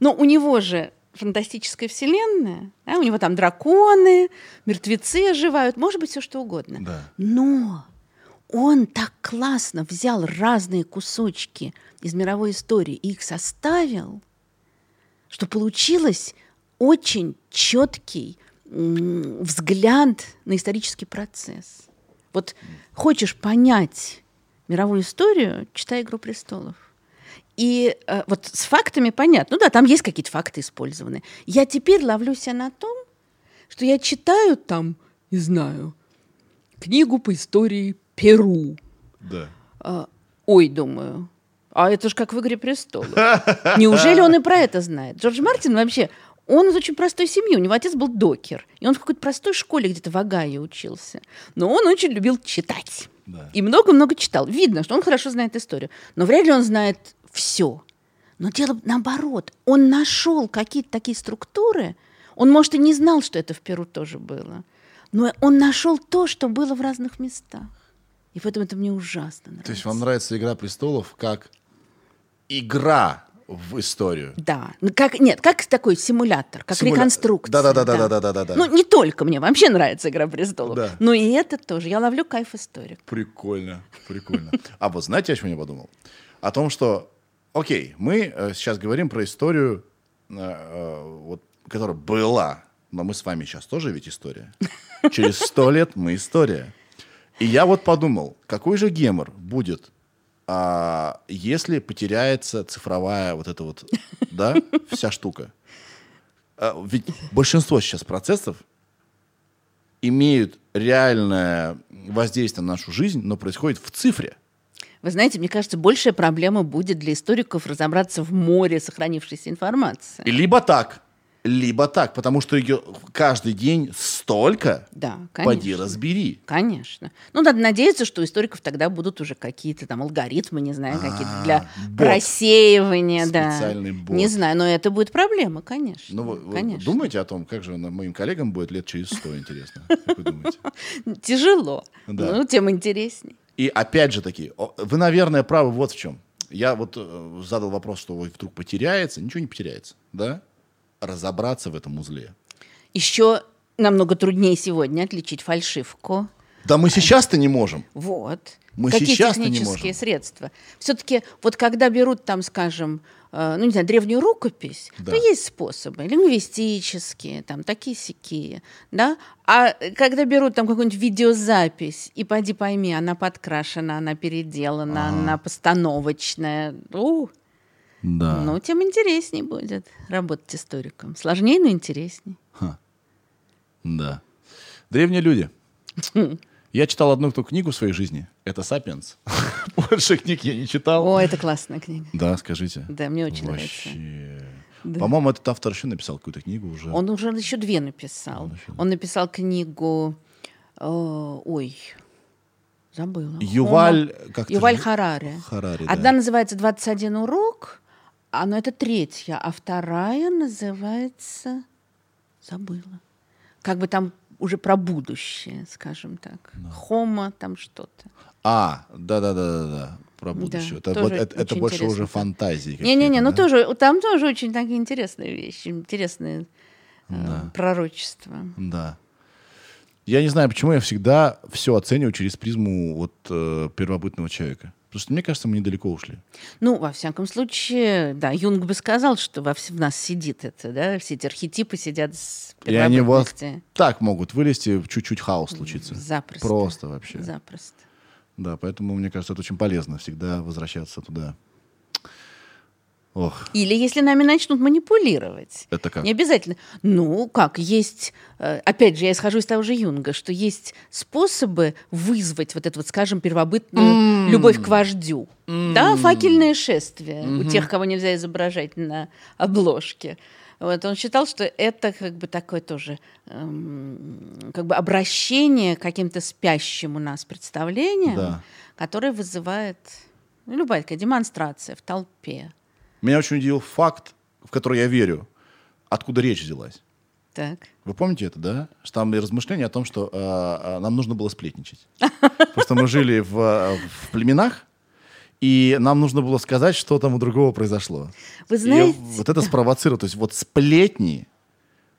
Но у него же фантастическая вселенная, да, у него там драконы, мертвецы оживают, может быть, все что угодно. Да. Но он так классно взял разные кусочки из мировой истории и их составил, что получилось очень четкий взгляд на исторический процесс. Вот хочешь понять мировую историю, читай «Игру престолов». И э, вот с фактами понятно. Ну да, там есть какие-то факты использованы. Я теперь ловлю себя на том, что я читаю там, не знаю, книгу по истории Перу. Да. А, ой, думаю, а это же как в «Игре престолов». Неужели он и про это знает? Джордж Мартин вообще, он из очень простой семьи. У него отец был докер. И он в какой-то простой школе где-то в Огайо учился. Но он очень любил читать. Да. И много-много читал. Видно, что он хорошо знает историю. Но вряд ли он знает все. Но дело наоборот. Он нашел какие-то такие структуры. Он, может, и не знал, что это в Перу тоже было. Но он нашел то, что было в разных местах. И поэтому это мне ужасно нравится. То есть вам нравится «Игра престолов» как игра в историю. Да. Ну, Как, нет, как такой симулятор, как Симуля- реконструкция. Да-да-да-да-да-да-да. Ну, не только мне, вообще нравится «Игра престолов». Да. Но и это тоже. Я ловлю кайф историк. Прикольно, прикольно. А вот знаете, о чем я подумал? О том, что, окей, мы э, сейчас говорим про историю, э, э, вот, которая была, но мы с вами сейчас тоже ведь история. Через сто лет мы история. И я вот подумал, какой же гемор будет, а, если потеряется цифровая вот эта вот, да, вся штука. А, Ведь большинство сейчас процессов имеют реальное воздействие на нашу жизнь, но происходит в цифре. Вы знаете, мне кажется, большая проблема будет для историков разобраться в море сохранившейся информации. Либо так, либо так, потому что ее каждый день столько, Да, поди конечно. разбери. Конечно. Ну, надо надеяться, что у историков тогда будут уже какие-то там алгоритмы, не знаю, какие-то А, для бот. рассеивания, да. Специальный бот. Не знаю, но это будет проблема, конечно. Ну, вы, вы конечно. думаете о том, как же моим коллегам будет лет через сто, интересно? Как вы думаете? Тяжело. Да. Ну, тем интересней. И опять же таки, вы, наверное, правы вот в чем. Я вот э, задал вопрос, что вдруг потеряется. Ничего не потеряется, да? Разобраться в этом узле. Еще намного труднее сегодня отличить фальшивку. Да мы сейчас-то не можем. Вот. Мы Какие сейчас-то не технические можем. средства? Все-таки вот когда берут там, скажем, э, ну не знаю, древнюю рукопись, Да. то есть способы лингвистические, там такие сякие, да. А когда берут там какую-нибудь видеозапись и поди пойми, она подкрашена, она переделана, она постановочная, у, Да. ну тем интересней будет работать историком. Сложнее, но интересней. Да. Древние люди. Я читал одну только книгу в своей жизни. Это «Сапиенс». Больше книг я не читал. О, это классная книга. Да, скажите. Да, мне очень Вообще. нравится. По-моему, этот автор еще написал какую-то книгу уже. Он уже еще две написал. Он еще- Он написал книгу, э, ой, забыла. Юваль... Как Юваль Харари. Харари, Одна да. называется «21 урок», а, но это третья, а вторая называется... Забыла. Как бы там уже про будущее, скажем так. Хома, там что-то. А, да-да-да-да. Про будущее. это, тоже вот это, это больше интересно. уже фантазии. Не-не-не, ну да? тоже, там тоже очень такие интересные вещи, интересные э, пророчества. Да. Я не знаю, почему я всегда все оцениваю через призму вот э, первобытного человека. Потому что мне кажется, мы недалеко ушли. Ну, во всяком случае, да, Юнг бы сказал, что во в нас сидит это, да, все эти архетипы сидят с И они вот так могут вылезти, чуть-чуть хаос случится. Запросто. Просто вообще. Запросто. Да, поэтому мне кажется, это очень полезно всегда возвращаться туда. Ох, Или если нами начнут манипулировать. это как? Не обязательно. Ну, как, есть, э, опять же, я исхожу из того же Юнга, что есть способы вызвать вот эту вот, скажем, первобытную любовь к вождю. Да, факельное шествие у тех, кого нельзя изображать на обложке. Вот он считал, что это как бы такое тоже эм, как бы обращение к каким-то спящим у нас представлениям, Да. которое вызывает ну, любая такая демонстрация в толпе. Меня очень удивил факт, в который я верю, откуда речь взялась. Так. Вы помните это, да? Что там и размышления о том, что э, нам нужно было сплетничать. Просто мы жили в, э, в племенах, и нам нужно было сказать, что там у другого произошло. Вы И знаете, вот это спровоцировало. То есть вот сплетни,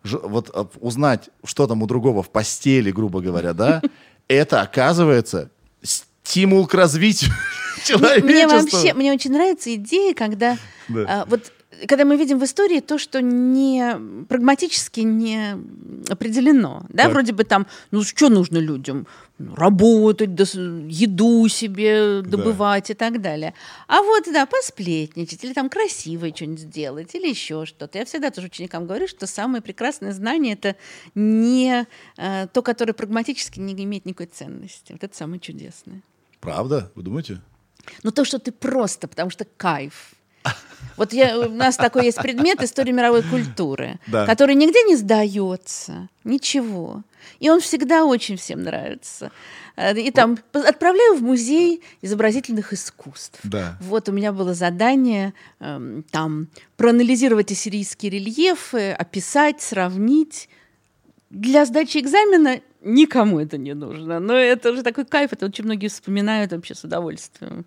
вот узнать, что там у другого в постели, грубо говоря, да, это оказывается стимул к развитию человечества. Мне вообще, мне очень нравится идея, когда Да. а, вот когда мы видим в истории то, что не прагматически не определено, да, Так. вроде бы там, ну что нужно людям, Ну, работать, дос- еду себе добывать и так далее. А вот да, посплетничать или там красивое что-нибудь сделать или еще что-то. Я всегда тоже ученикам говорю, что самое прекрасное знание это не э, то, которое прагматически не имеет никакой ценности. Вот это самое чудесное. Правда? Вы думаете? Ну, то, что ты просто, потому что кайф. Вот я, у нас такой есть предмет истории мировой культуры, Да. который нигде не сдается, ничего. И он всегда очень всем нравится. Э, И там отправляю в музей изобразительных искусств. Да. Вот у меня было задание эм, там проанализировать ассирийские рельефы, описать, сравнить. Для сдачи экзамена никому это не нужно. Но это уже такой кайф, это очень многие вспоминают вообще с удовольствием.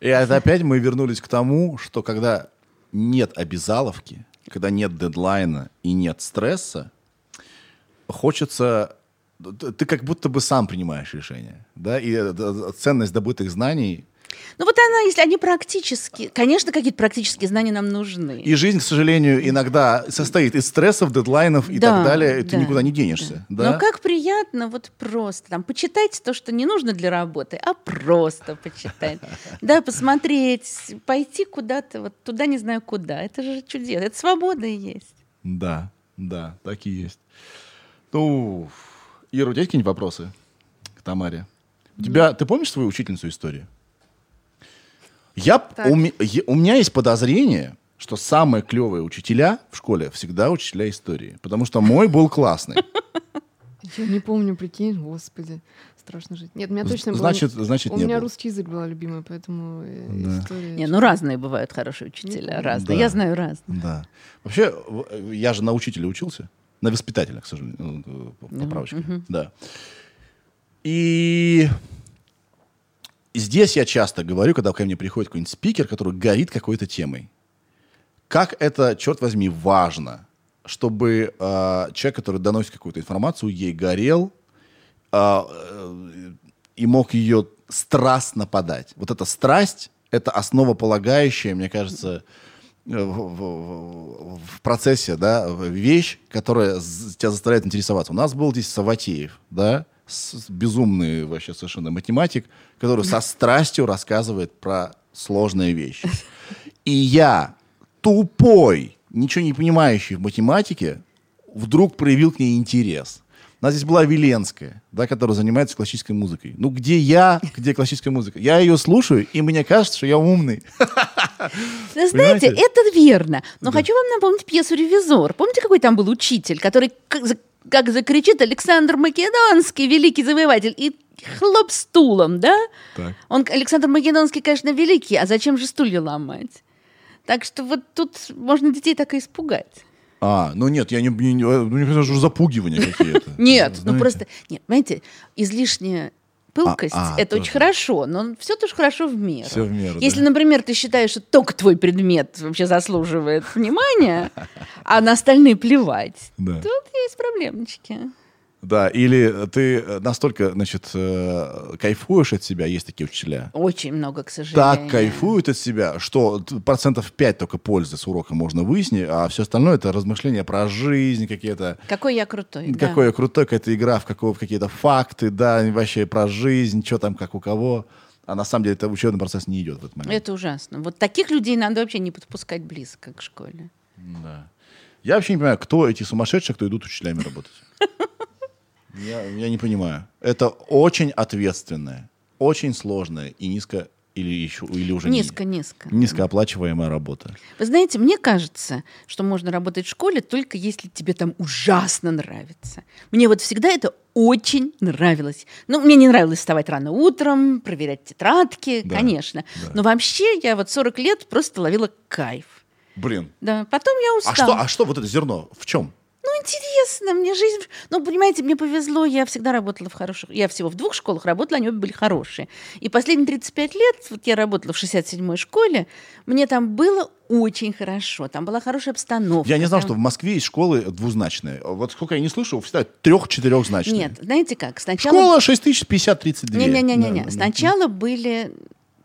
И это опять мы вернулись к тому, что когда нет обязаловки, когда нет дедлайна и нет стресса, хочется... Ты как будто бы сам принимаешь решение, да, и э, д- ценность добытых знаний Ну вот она, если они практические, конечно, какие-то практические знания нам нужны. И жизнь, к сожалению, иногда состоит из стрессов, дедлайнов и Да, так далее. Ты да, никуда не денешься. да. Да? Но как приятно вот просто там почитать то, что не нужно для работы, а просто почитать. Да, посмотреть, пойти куда-то, вот туда не знаю куда. Это же чудесно. Это свобода и есть. Да, да, так и есть. Ну, Ира, у тебя есть какие-нибудь вопросы к Тамаре? У тебя, ты помнишь свою учительницу истории? Я, у, у меня есть подозрение, что самые клевые учителя в школе всегда учителя истории. Потому что мой был классный. Я не помню, прикинь, господи, страшно жить. Нет, у меня точно было... Значит, значит У не меня был. русский язык была любимая, поэтому э, Да. история... Не, ну разные бывают хорошие учителя, разные. Да. Я знаю разные. Да. Вообще, в- я же на учителя учился. На воспитателя, к сожалению. ну, э, Ну, Поправочки. Да. И здесь я часто говорю, когда ко мне приходит какой-нибудь спикер, который горит какой-то темой. Как это, черт возьми, важно, чтобы э, человек, который доносит какую-то информацию, ей горел э, э, и мог ее страстно подать. Вот эта страсть — это основополагающая, мне кажется, э, в, в- в процессе, да, вещь, которая тебя заставляет интересоваться. У нас был здесь Саватеев, да, с- безумный вообще совершенно математик, который со страстью рассказывает про сложные вещи. И я, тупой, ничего не понимающий в математике, вдруг проявил к ней интерес. У нас здесь была Веленская, да, которая занимается классической музыкой. Ну, где я, где классическая музыка? Я ее слушаю, и мне кажется, что я умный. Вы знаете, Понимаете? это верно. Но хочу вам напомнить пьесу «Ревизор». Помните, какой там был учитель, который как, за- как закричит Александр Македонский, великий завоеватель, и хлоп стулом, да? Так. Он, Александр Македонский, конечно, великий, а зачем же стулья ломать? Так что вот тут можно детей так и испугать. А, ну нет, я не, не, не- мне кажется, уже запугивания какие-то. Нет, ну просто, нет, понимаете, излишняя пылкость, А, а, это тоже. очень хорошо, но все тоже хорошо в меру. Всё в меру, Если, да. например, ты считаешь, что только твой предмет вообще заслуживает внимания, а на остальные плевать, Да. тут есть проблемочки. Да, или ты настолько, значит, э, кайфуешь от себя, есть такие учителя, Очень много, к сожалению. так кайфуют от себя, что процентов 5 только пользы с урока можно выяснить, а все остальное это размышления про жизнь, какие-то Какой я крутой. да. какой я крутой, какая-то игра в, какого, в какие-то факты, да, вообще про жизнь, что там, как у кого. А на самом деле это учебный процесс не идет в этот момент. Это ужасно. Вот таких людей надо вообще не подпускать близко к школе. Да. Я вообще не понимаю, кто эти сумасшедшие, кто идут учителями работать. Я, я не понимаю. Это очень ответственная, очень сложная и низко или еще или уже не- Низко, низко. низкооплачиваемая работа. Вы знаете, мне кажется, что можно работать в школе только если тебе там ужасно нравится. Мне вот всегда это очень нравилось. Ну, мне не нравилось вставать рано утром, проверять тетрадки, Да, конечно. да. Но вообще я вот 40 лет просто ловила кайф. Блин. Да, потом я А устала. что, а что вот это зерно? В чем? Интересно, мне жизнь... Ну, понимаете, мне повезло, я всегда работала в хороших... Я всего в двух школах работала, они обе были хорошие. И последние 35 лет, вот я работала в 67-й школе, мне там было очень хорошо, там была хорошая обстановка. Я не знал, там- что в Москве есть школы двузначные. Вот сколько я не слышал, всегда трех-четырехзначные. Нет, знаете как, сначала... Школа 6050-32. Не-не-не-не. Да, да. Сначала были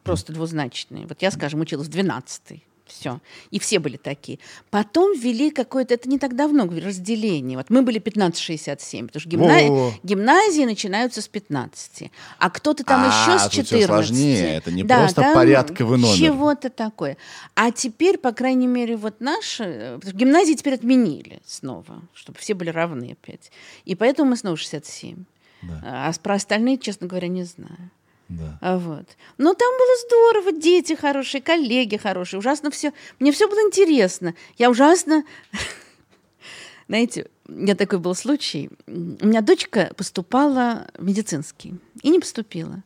просто двузначные. Вот я, скажем, училась в 12 все. И все были такие. Потом ввели какое-то, это не так давно, говорю, разделение. Вот мы были 15-67, потому что гимна- Во-во-во. гимназии начинаются с 15. А кто-то там А, еще с тут всё 14. сложнее. Это не просто там порядковый номер. Чего-то такое. А теперь, по крайней мере, вот наши... э, Гимназии теперь отменили снова, чтобы все были равны опять. И поэтому мы снова 67. А с- про остальные, честно говоря, не знаю. Да. А Вот. Но там было здорово, дети хорошие, коллеги хорошие, ужасно все. Мне все было интересно. Я ужасно... Знаете, у меня такой был случай. У меня дочка поступала в медицинский и не поступила.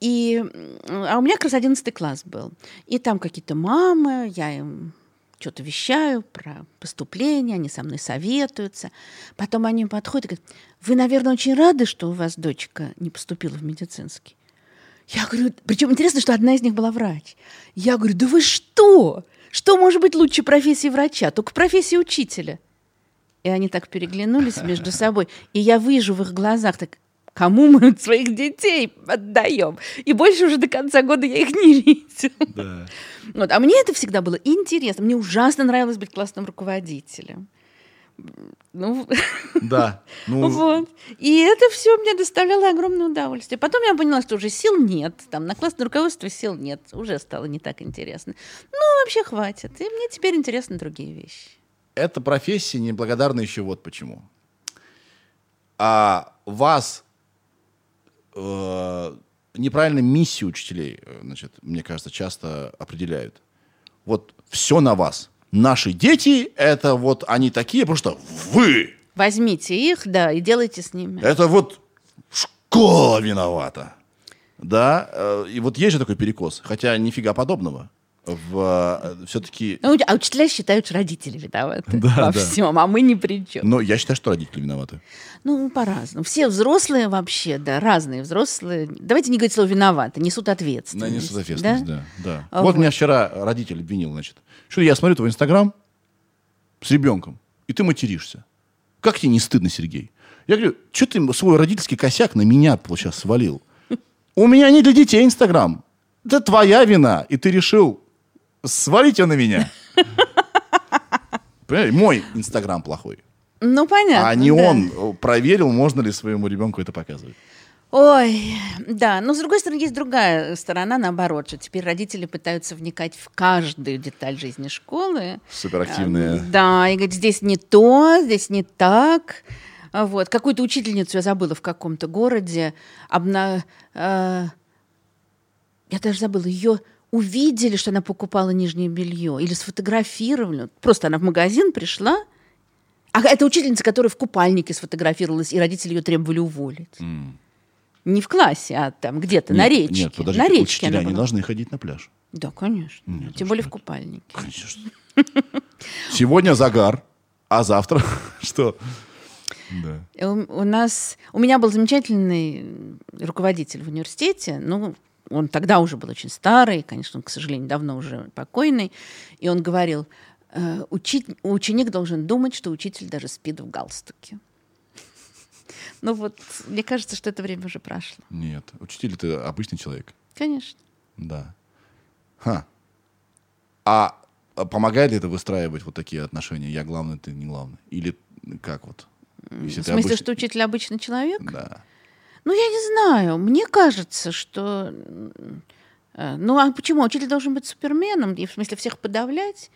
И, а у меня как раз 11 класс был. И там какие-то мамы, я им что-то вещаю про поступление, они со мной советуются. Потом они подходят и говорят, вы, наверное, очень рады, что у вас дочка не поступила в медицинский. Я говорю, причем интересно, что одна из них была врач. Я говорю, да вы что? Что может быть лучше профессии врача? Только профессии учителя. И они так переглянулись между собой. И я вижу в их глазах так, кому мы своих детей отдаем? И больше уже до конца года я их не видел. Да. Вот. А мне это всегда было интересно. Мне ужасно нравилось быть классным руководителем. Ну, Да. Ну, вот. И это все мне доставляло огромное удовольствие. Потом я поняла, что уже сил нет. Там на классное руководство сил нет. Уже стало не так интересно. Ну, вообще хватит. И мне теперь интересны другие вещи. эта профессия неблагодарна еще вот почему. А вас э, неправильно миссию учителей, э, значит, мне кажется, часто определяют. Вот все на вас. Наши дети, это вот они такие, потому что вы. Возьмите их, да, и делайте с ними. Это вот школа виновата. Да, э, и вот есть же такой перекос, хотя нифига подобного. В, все-таки, Ну, а учителя считают, что родители виноваты Да, во да. всем, а мы ни при чем. но я считаю, что родители виноваты. Ну, по-разному. Все взрослые вообще, да, разные взрослые. Давайте не говорить слово виноваты, несут ответственность. несут ответственность, да. да, А Вот вот. меня вчера родитель обвинил, значит. Что я смотрю твой инстаграм с ребенком, и ты материшься. Как тебе не стыдно, Сергей? Я говорю, что ты свой родительский косяк на меня сейчас свалил? У меня не для детей инстаграм. Это твоя вина, и ты решил свалить его на меня. Понимаешь, мой инстаграм плохой. Ну, понятно. а не да. он э, проверил, можно ли своему ребенку это показывать. Ой, да, но с другой стороны есть другая сторона, наоборот, что теперь родители пытаются вникать в каждую деталь жизни школы. Суперактивные. Да, и говорить, здесь не то, здесь не так. Вот. Какую-то учительницу я забыла в каком-то городе. Обна... э, Я даже забыла. Ее увидели, что она покупала нижнее белье. Или сфотографировали. Просто она в магазин пришла. А это учительница, которая в купальнике сфотографировалась, и родители ее требовали уволить. Не в классе, а там где-то на Нет, речке. Нет, подожди, на речке учителя не была. должны ходить на пляж. Да, конечно. Нет, Тем более в нет. купальнике. Конечно. Сегодня загар, а завтра что? Да. У, у нас, у меня был замечательный руководитель в университете, ну, он тогда уже был очень старый, конечно, он, к сожалению, давно уже покойный, и он говорил, э, учить, ученик должен думать, что учитель даже спит в галстуке. Ну вот, мне кажется, что это время уже прошло. Нет, учитель это обычный человек. Конечно. Да. Ха. А а помогает ли это выстраивать вот такие отношения? Я главный, ты не главный? Или как вот? Если в смысле, обычный- что учитель обычный человек? Да. Ну, я не знаю. Мне кажется, что... э, Ну, а почему? Учитель должен быть суперменом, и в смысле всех подавлять.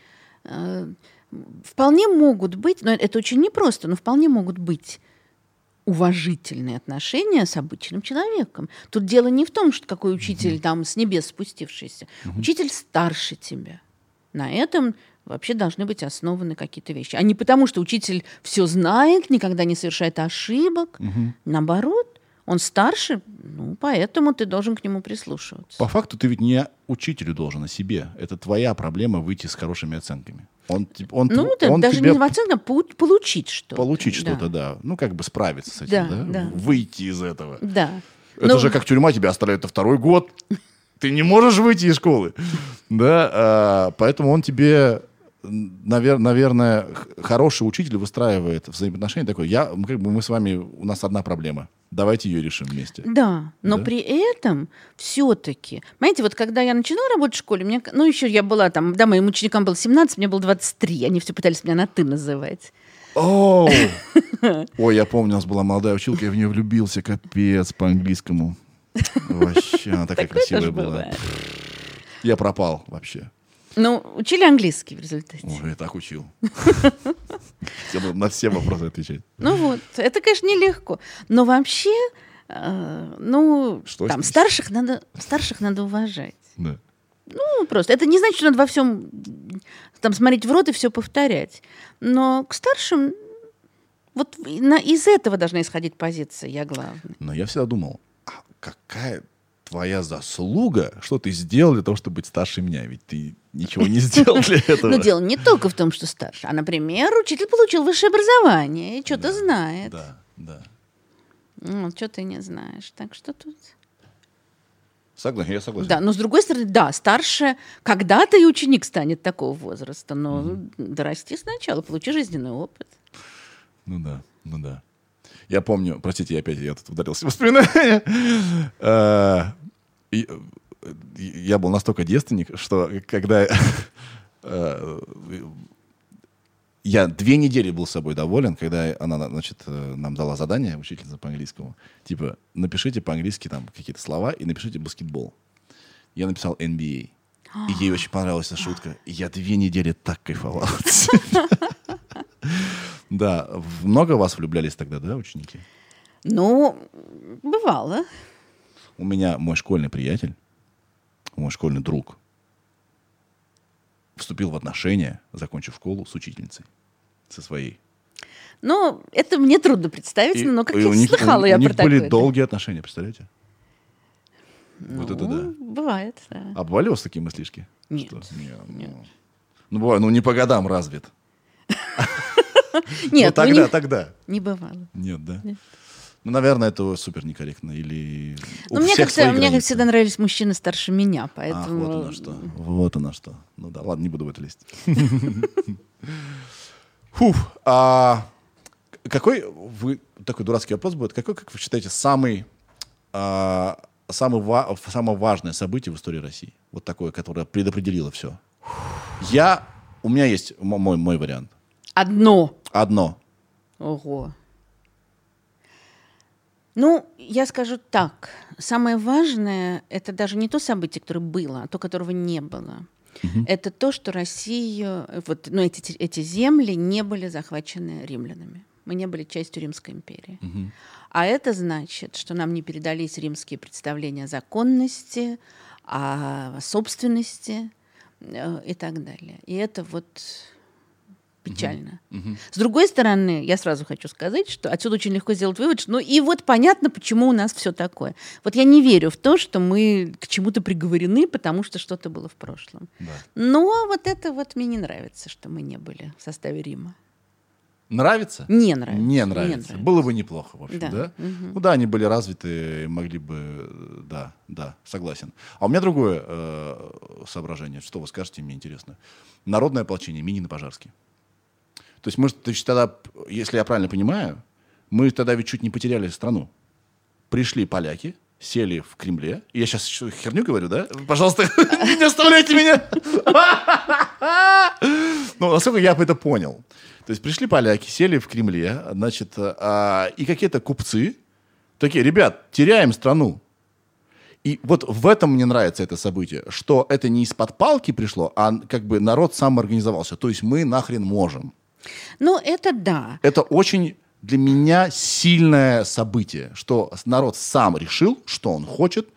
Э, Вполне могут быть, но это очень непросто, но вполне могут быть уважительные отношения с обычным человеком. Тут дело не в том, что какой учитель там с небес спустившийся. Учитель старше тебя. На этом вообще должны быть основаны какие-то вещи. А не потому, что учитель все знает, никогда не совершает ошибок. Наоборот, он старше, ну, поэтому ты должен к нему прислушиваться. По факту ты ведь не учителю должен, а себе. Это твоя проблема выйти с хорошими оценками. Он, он, Ну, да, он даже тебе не в оценках, а полу- получить что-то. получить что-то, да. Ну, как бы справиться с этим, Да, да? да. Выйти из этого. Да. Это Ну, же как тюрьма, тебя оставляют на второй год. Ты не можешь выйти из школы. Да, а, поэтому он тебе, навер- наверное, хороший учитель выстраивает взаимоотношения такой, я, мы как бы мы с вами, у нас одна проблема. Давайте ее решим вместе. Да, но Да? при этом все-таки, понимаете, вот когда я начинала работать в школе, мне, ну еще я была там, да, моим ученикам было 17, мне было 23, они все пытались меня на ты называть. Оу! Ой, я помню, у нас была молодая училка, я в нее влюбился, капец, по английскому. Вообще, она такая красивая была. Я пропал вообще. Ну, учили английский в результате. Ой, я так учил. Все, На все вопросы отвечать. Ну вот, это, конечно, нелегко. Но вообще, э, ну, Что там, старших надо, старших надо уважать. Да. Ну, просто. Это не значит, что надо во всем там смотреть в рот и все повторять. Но к старшим вот на- из этого должна исходить позиция, я главный. Но я всегда думал, а какая твоя заслуга, что ты сделал для того, чтобы быть старше меня? Ведь ты ничего не сделал для этого. Но дело не только в том, что старше, а, например, учитель получил высшее образование и что-то знает. Да, да. Ну, что ты не знаешь. Так что тут... Согласен, я согласен. Да, но с другой стороны, да, старше, когда-то и ученик станет такого возраста, но дорасти сначала, получи жизненный опыт. Ну да, ну да. Я помню, простите, я опять я тут ударился в воспоминания. Э, Я был настолько девственник, что когда э, я две недели был с собой доволен, когда она, значит, э, нам дала задание, учительница по английскому, типа, напишите по-английски там какие-то слова и напишите баскетбол. Я написал NBA. И ей очень понравилась эта шутка. Я две недели так кайфовал. Да, много вас влюблялись тогда, да, ученики? Ну, бывало. У меня мой школьный приятель, мой школьный друг, вступил в отношения, закончив школу с учительницей, со своей. Но это мне трудно представить, но как и я у них, слыхала у, я у них про были такое. долгие отношения, представляете? вот это Ну, да. Бывает, да. А бывали у вас такие мыслишки? Нет, Что? Нет, нет. Ну, ну, бывает, ну не по годам развит. Нет, ну, ну, тогда, тогда. не бывало. Нет, да? Ну, наверное, это супер некорректно. Или у Но мне, как, мне как всегда нравились мужчины старше меня, Ах, поэтому... вот оно что. Вот оно что. Ну да, ладно, не буду в это лезть. Фух, а какой вы такой дурацкий вопрос будет? Какой, как вы считаете, самый а, самый ва- самое важное событие в истории России? Вот такое, которое предопределило все. Я у меня есть мой мой вариант. Одно. Одно. Ого. Ну, я скажу так. Самое важное – это даже не то событие, которое было, а то, которого не было. Это то, что Россию, вот, ну, эти, эти земли не были захвачены римлянами. Мы не были частью Римской империи. А это значит, что нам не передались римские представления о законности, о собственности э, и так далее. И это вот печально. С другой стороны, я сразу хочу сказать, что отсюда очень легко сделать вывод, что ну и вот понятно, почему у нас все такое. Вот я не верю в то, что мы к чему-то приговорены, потому что что-то было в прошлом. Да. Но вот это вот мне не нравится, что мы не были в составе Рима. Нравится? Не нравится. Не нравится. Было бы неплохо, в общем, да? Да. Мгм. Ну да, они были развиты, могли бы, да, да, согласен. А у меня другое э, соображение. Что вы скажете, мне интересно. Народное ополчение, Минин и Пожарский. То есть мы то есть тогда, если я правильно понимаю, мы тогда ведь чуть не потеряли страну. Пришли поляки, сели в Кремле. Я сейчас херню говорю, да? Пожалуйста, не оставляйте меня. Ну, насколько я это понял. То есть пришли поляки, сели в Кремле, значит, а, и какие-то купцы такие, ребят, теряем страну. И вот в этом мне нравится это событие, что это не из-под палки пришло, а как бы народ сам организовался. То есть мы нахрен можем. Ну, это да. Это очень для меня сильное событие, что народ сам решил, что он хочет,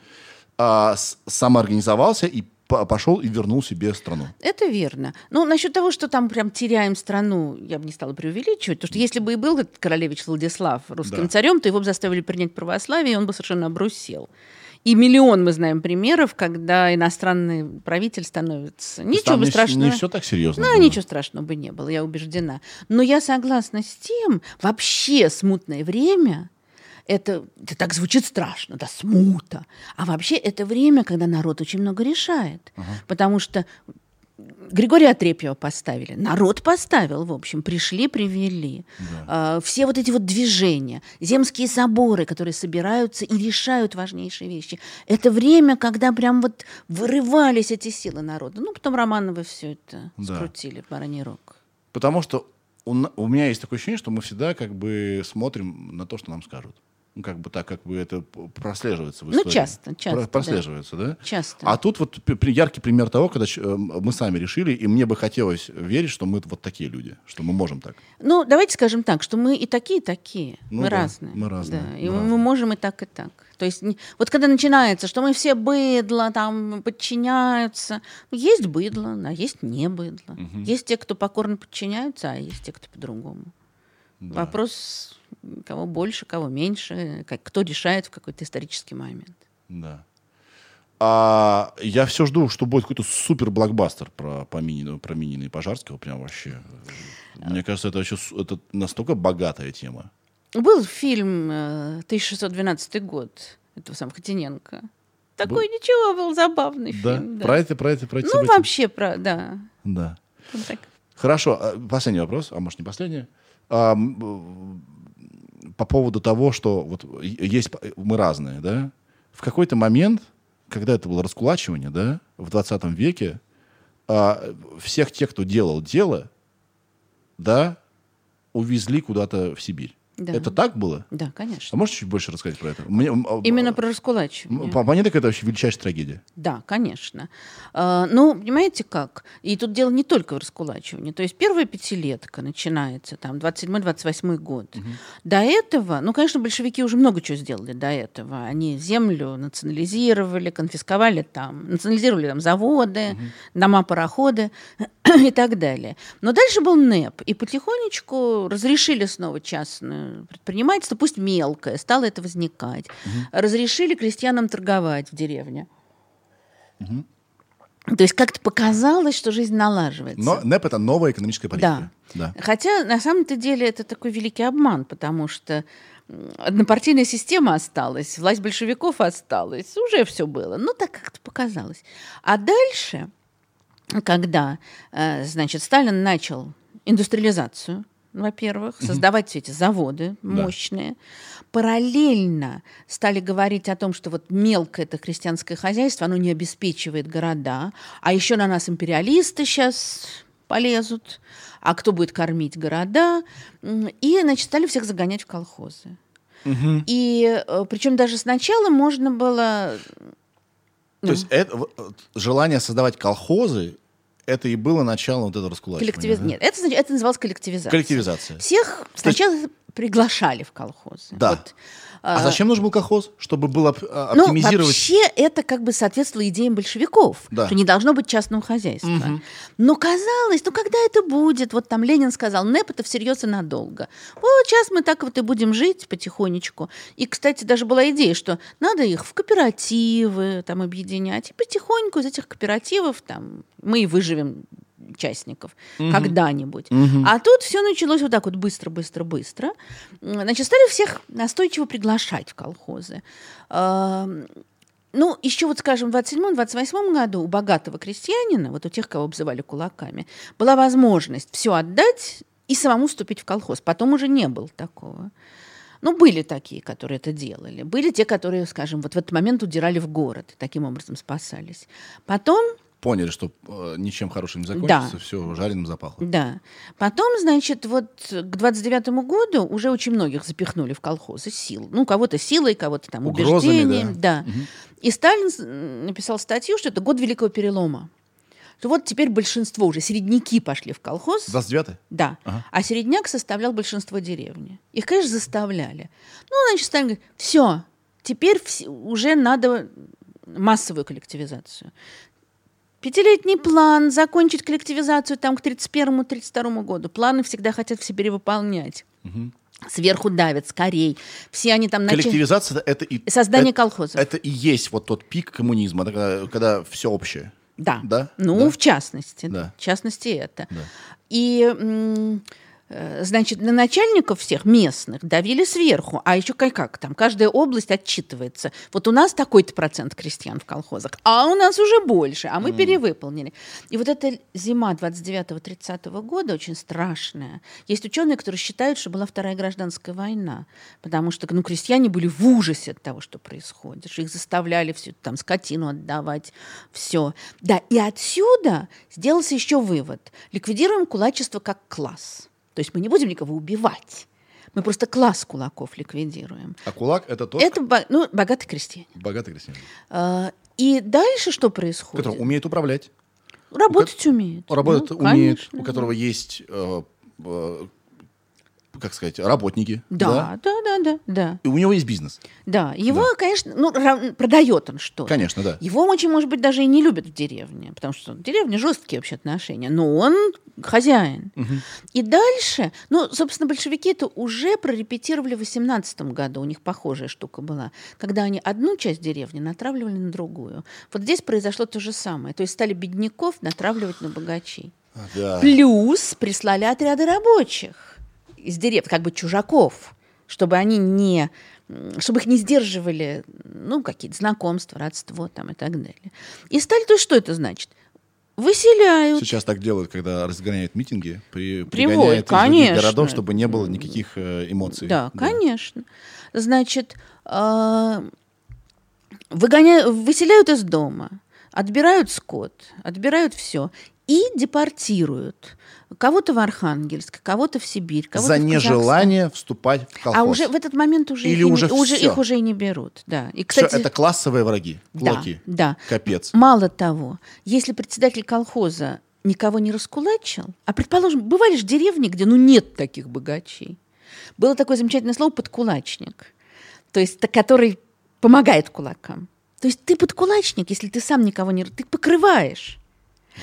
а, самоорганизовался и по- пошел и вернул себе страну. Это верно. Ну, насчет того, что там прям теряем страну, я бы не стала преувеличивать, потому что если бы и был этот королевич Владислав русским Да. царем, то его бы заставили принять православие, и он бы совершенно обрусел. И миллион мы знаем примеров, когда иностранный правитель становится. Ничего бы страшного. Не все так серьезно. Ну, было. ничего страшного бы не было, я убеждена. Но я согласна с тем, вообще смутное время, это, это так звучит страшно, да, смута. А вообще это время, когда народ очень много решает. Потому что Григория Отрепьева поставили, народ поставил, в общем, пришли, привели. А, все вот эти вот движения, земские соборы, которые собираются и решают важнейшие вещи. Это время, когда прям вот вырывались эти силы народа. Ну, потом Романовы все это Да. скрутили бараний рог. Потому что у, у меня есть такое ощущение, что мы всегда как бы смотрим на то, что нам скажут. Ну, как бы так, как бы это прослеживается в Ну, истории. часто, часто, Про- да. прослеживается, да? Часто. А тут вот яркий пример того, когда э, мы сами решили, и мне бы хотелось верить, что мы вот такие люди, что мы можем так. Ну, давайте скажем так, что мы и такие, и такие. Ну мы да, разные. мы разные, Да, мы и мы, разные. можем и так, и так. То есть, вот когда начинается, что мы все быдло, там, подчиняются. ну, Есть быдло, а есть не быдло. Есть те, кто покорно подчиняются, а есть те, кто по-другому. Вопрос, кого больше, кого меньше, как, кто решает в какой-то исторический момент. Да. А я все жду, что будет какой-то супер блокбастер про, по Минину, про Минина и Пожарского. Прям вообще. Мне кажется, это, вообще это настолько богатая тема. Был фильм э, 1612 год этого самого Хотиненко. Такой ничего был забавный Да? фильм. да. Про это, про это, про эти Ну, события? вообще, про, да. Да. Вот так. Хорошо, а, последний вопрос, а может не последний. По поводу того, что вот есть, мы разные, да? В какой-то момент, когда это было раскулачивание, да, в 20 веке, а, всех тех, кто делал дело, да, увезли куда-то в Сибирь. Да. Это так было? Да, А конечно. можешь чуть больше рассказать про это? Мне, а, Именно про раскулачивание. По по мне, так это вообще величайшая трагедия. Да, конечно. А, Ну, понимаете как? И тут дело не только в раскулачивании. То есть первая пятилетка начинается, там, 27-28 год. До этого, ну, конечно, большевики уже много чего сделали до этого. Они землю национализировали, конфисковали там, национализировали там заводы, дома, пароходы и так далее. Но дальше был НЭП, и потихонечку разрешили снова частное предпринимательство, пусть мелкое, стало это возникать. Разрешили крестьянам торговать в деревне. То есть как-то показалось, что жизнь налаживается. Но НЭП — это новая экономическая политика. Да. Хотя на самом-то деле это такой великий обман, потому что однопартийная система осталась, власть большевиков осталась, уже все было. Ну, так как-то показалось. А дальше, когда, э, значит, Сталин начал индустриализацию, во-первых, создавать все эти заводы мощные. Параллельно стали говорить о том, что вот мелкое это крестьянское хозяйство, оно не обеспечивает города, а еще на нас империалисты сейчас полезут, а кто будет кормить города? И, значит, стали всех загонять в колхозы. И причем даже сначала можно было... То есть это, э, желание создавать колхозы, это и было началом вот этого раскулачивания. коллективи- да? Нет, это, это называлось коллективизация. Коллективизация. Всех сначала приглашали в колхозы. Да. Вот, А зачем нужен был колхоз? Чтобы было а, Ну, оптимизировать... вообще это как бы соответствовало идеям большевиков, Да. что не должно быть частного хозяйства. Но казалось, ну когда это будет? Вот там Ленин сказал, НЭП это всерьез и надолго. Вот сейчас мы так вот и будем жить потихонечку. И, кстати, даже была идея, что надо их в кооперативы там объединять. И потихоньку из этих кооперативов там мы и выживем участников когда-нибудь. А тут все началось вот так вот быстро, быстро, быстро. М, Значит, стали всех настойчиво приглашать в колхозы. Ну, еще вот, скажем, в 27-28 году у богатого крестьянина, вот у тех, кого обзывали кулаками, была возможность все отдать и самому вступить в колхоз. Потом уже не было такого. Ну, были такие, которые это делали. Были те, которые, скажем, вот в этот момент удирали в город и таким образом спасались. Потом Поняли, что э, ничем хорошим не закончится, Да. все жареным запахло. Да. Потом, значит, вот к 29 году уже очень многих запихнули в колхозы сил. Ну, кого-то силой, кого-то там Угрозами, убеждением. Да. И Сталин с- м, написал статью, что это год Великого Перелома. Что вот теперь большинство уже, середняки пошли в колхоз. 29-й? Да. Ага. А середняк составлял большинство деревни. Их, конечно, заставляли. Ну, значит, Сталин говорит, все, теперь уже надо массовую коллективизацию. Пятилетний план, закончить коллективизацию там к 31-32 году. Планы всегда хотят все перевыполнять. Сверху давят, скорей. Все они там начали... Коллективизация — это и... Создание это- колхозов. Это и есть вот тот пик коммунизма, да, когда, когда все общее. Да. Да? Ну, Да. в частности. Да. В частности, это. Да. И, значит, на начальников всех местных давили сверху. А еще как, как там, каждая область отчитывается. Вот у нас такой-то процент крестьян в колхозах, а у нас уже больше, а мы перевыполнили. И вот эта зима 29-30 года очень страшная. Есть ученые, которые считают, что была Вторая гражданская война, потому что ну, крестьяне были в ужасе от того, что происходит, что их заставляли всю там скотину отдавать, все. Да, и отсюда сделался еще вывод. Ликвидируем кулачество как класс. То есть мы не будем никого убивать. Мы просто класс кулаков ликвидируем. А кулак — это тот Это ну, богатый крестьянин. богатый крестьянин, А, И дальше что происходит? который умеет управлять, Работать умеет. работать Ну, умеет, конечно, у да. которого есть, э, э, как сказать, работники. Да, да, да, да, да. И у него есть бизнес. Да, его, конечно, ну, продает он что Конечно, да. Его очень, может быть, даже и не любят в деревне, потому что в деревне жесткие вообще отношения, но он хозяин. И дальше, ну, собственно, большевики это уже прорепетировали в 18 году, у них похожая штука была, когда они одну часть деревни натравливали на другую. Вот здесь произошло то же самое, то есть стали бедняков натравливать на богачей. Да. Плюс прислали отряды рабочих из деревни, как бы чужаков, чтобы они не чтобы их не сдерживали, ну, какие-то знакомства, родство там и так далее. И стали, то что это значит? Выселяют. Сейчас так делают, когда разгоняют митинги, при, пригоняют из конечно. городов, чтобы не было никаких э, эмоций. Да, конечно. Значит, а, выгоняют, выселяют из дома, отбирают скот, отбирают все и депортируют. Кого-то в Архангельск, кого-то в Сибирь, кого-то За в нежелание вступать в колхоз. А уже в этот момент уже, Или их, уже не- уже их уже и не берут. Да. И, кстати, это классовые враги, да, кулаки. да. Капец. Мало того, если председатель колхоза никого не раскулачил, а, предположим, бывали же деревни, где ну нет таких богачей. Было такое замечательное слово «подкулачник», то есть который помогает кулакам. То есть ты подкулачник, если ты сам никого не... Ты покрываешь.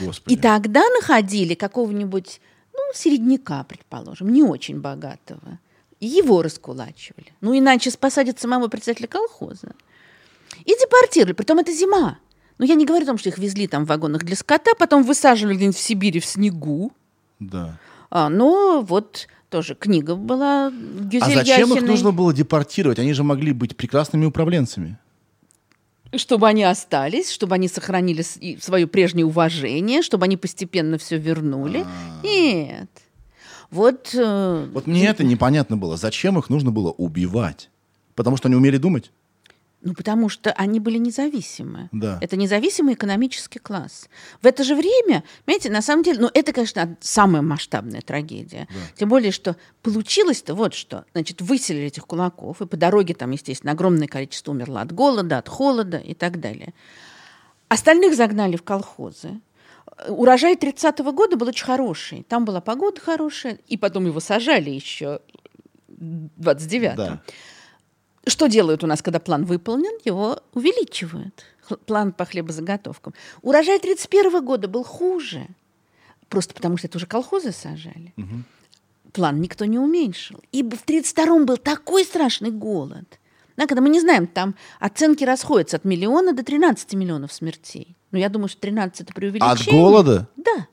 Господи. И тогда находили какого-нибудь, ну, середняка, предположим, не очень богатого. И его раскулачивали. Ну, иначе посадят самого председателя колхоза. И депортировали. Притом это зима. Ну, я не говорю о том, что их везли там в вагонах для скота, потом высаживали где-нибудь в Сибири в снегу. Да. А, но вот тоже книга была А Гюзель зачем их Яхиной. нужно было депортировать? Они же могли быть прекрасными управленцами. Чтобы они остались, чтобы они сохранили свое прежнее уважение, чтобы они постепенно все вернули. А. Нет. Вот, э, Вот мне это непонятно было. Зачем их нужно было убивать? Потому что они умели думать? Ну, потому что они были независимы. Да. Это независимый экономический класс. В это же время, понимаете, на самом деле, ну, это, конечно, самая масштабная трагедия. Тем более, что получилось-то вот что. Значит, выселили этих кулаков, и по дороге там, естественно, огромное количество умерло от голода, от холода и так далее. Остальных загнали в колхозы. Урожай 30-го года был очень хороший. Там была погода хорошая, и потом его сажали еще в 29-м. Да. Что делают у нас, когда план выполнен? Его увеличивают. План по хлебозаготовкам. Урожай 31 года был хуже. Просто потому, что это уже колхозы сажали. План никто не уменьшил. Ибо в 32-м был такой страшный голод. Да, когда мы не знаем, там оценки расходятся от миллиона до 13 миллионов смертей. Но я думаю, что 13 это преувеличение. От голода? Да,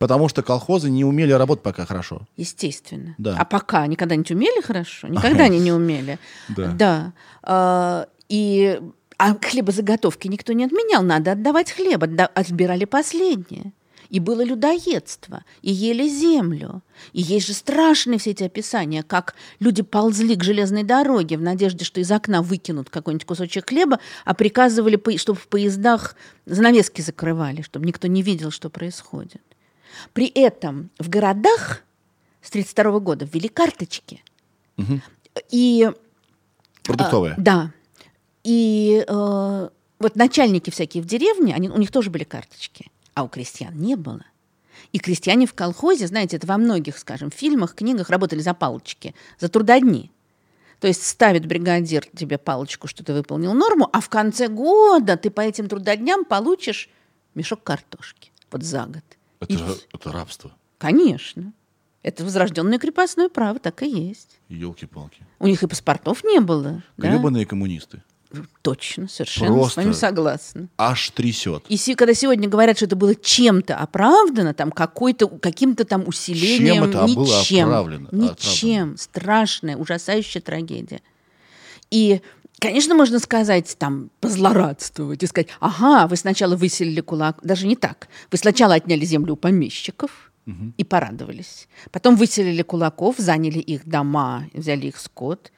Потому что колхозы не умели работать пока хорошо. естественно. Да. А пока они когда-нибудь умели хорошо? Никогда они не умели. Да. Да. А, И а хлебозаготовки никто не отменял. Надо отдавать хлеб. Отбирали последнее. И было людоедство, и ели землю. И есть же страшные все эти описания, как люди ползли к железной дороге в надежде, что из окна выкинут какой-нибудь кусочек хлеба, а приказывали, чтобы в поездах занавески закрывали, чтобы никто не видел, что происходит. При этом в городах с 1932 года ввели карточки. И Продуктовые. а, да. И э, вот начальники всякие в деревне, они, у них тоже были карточки, а у крестьян не было. И крестьяне в колхозе, знаете, это во многих, скажем, фильмах, книгах работали за палочки, за трудодни. То есть ставит бригадир тебе палочку, что ты выполнил норму, а в конце года ты по этим трудодням получишь мешок картошки. Вот за год. Это, И же- это рабство. Конечно. Это возрожденное крепостное право, так и есть. Елки-палки. У них и паспортов не было. да? Гребаные коммунисты. Точно, совершенно Просто- с вами согласна. Аж трясет. И се- когда сегодня говорят, что это было чем-то оправдано, там какой-то, каким-то там усилением, Чем это было ничем, оправдано- ничем, страшная, ужасающая трагедия. И, конечно, можно сказать, там, позлорадствовать и сказать, ага, вы сначала выселили кулак, даже не так, вы сначала отняли землю у помещиков, и порадовались. Потом выселили кулаков, заняли их дома, взяли их скот,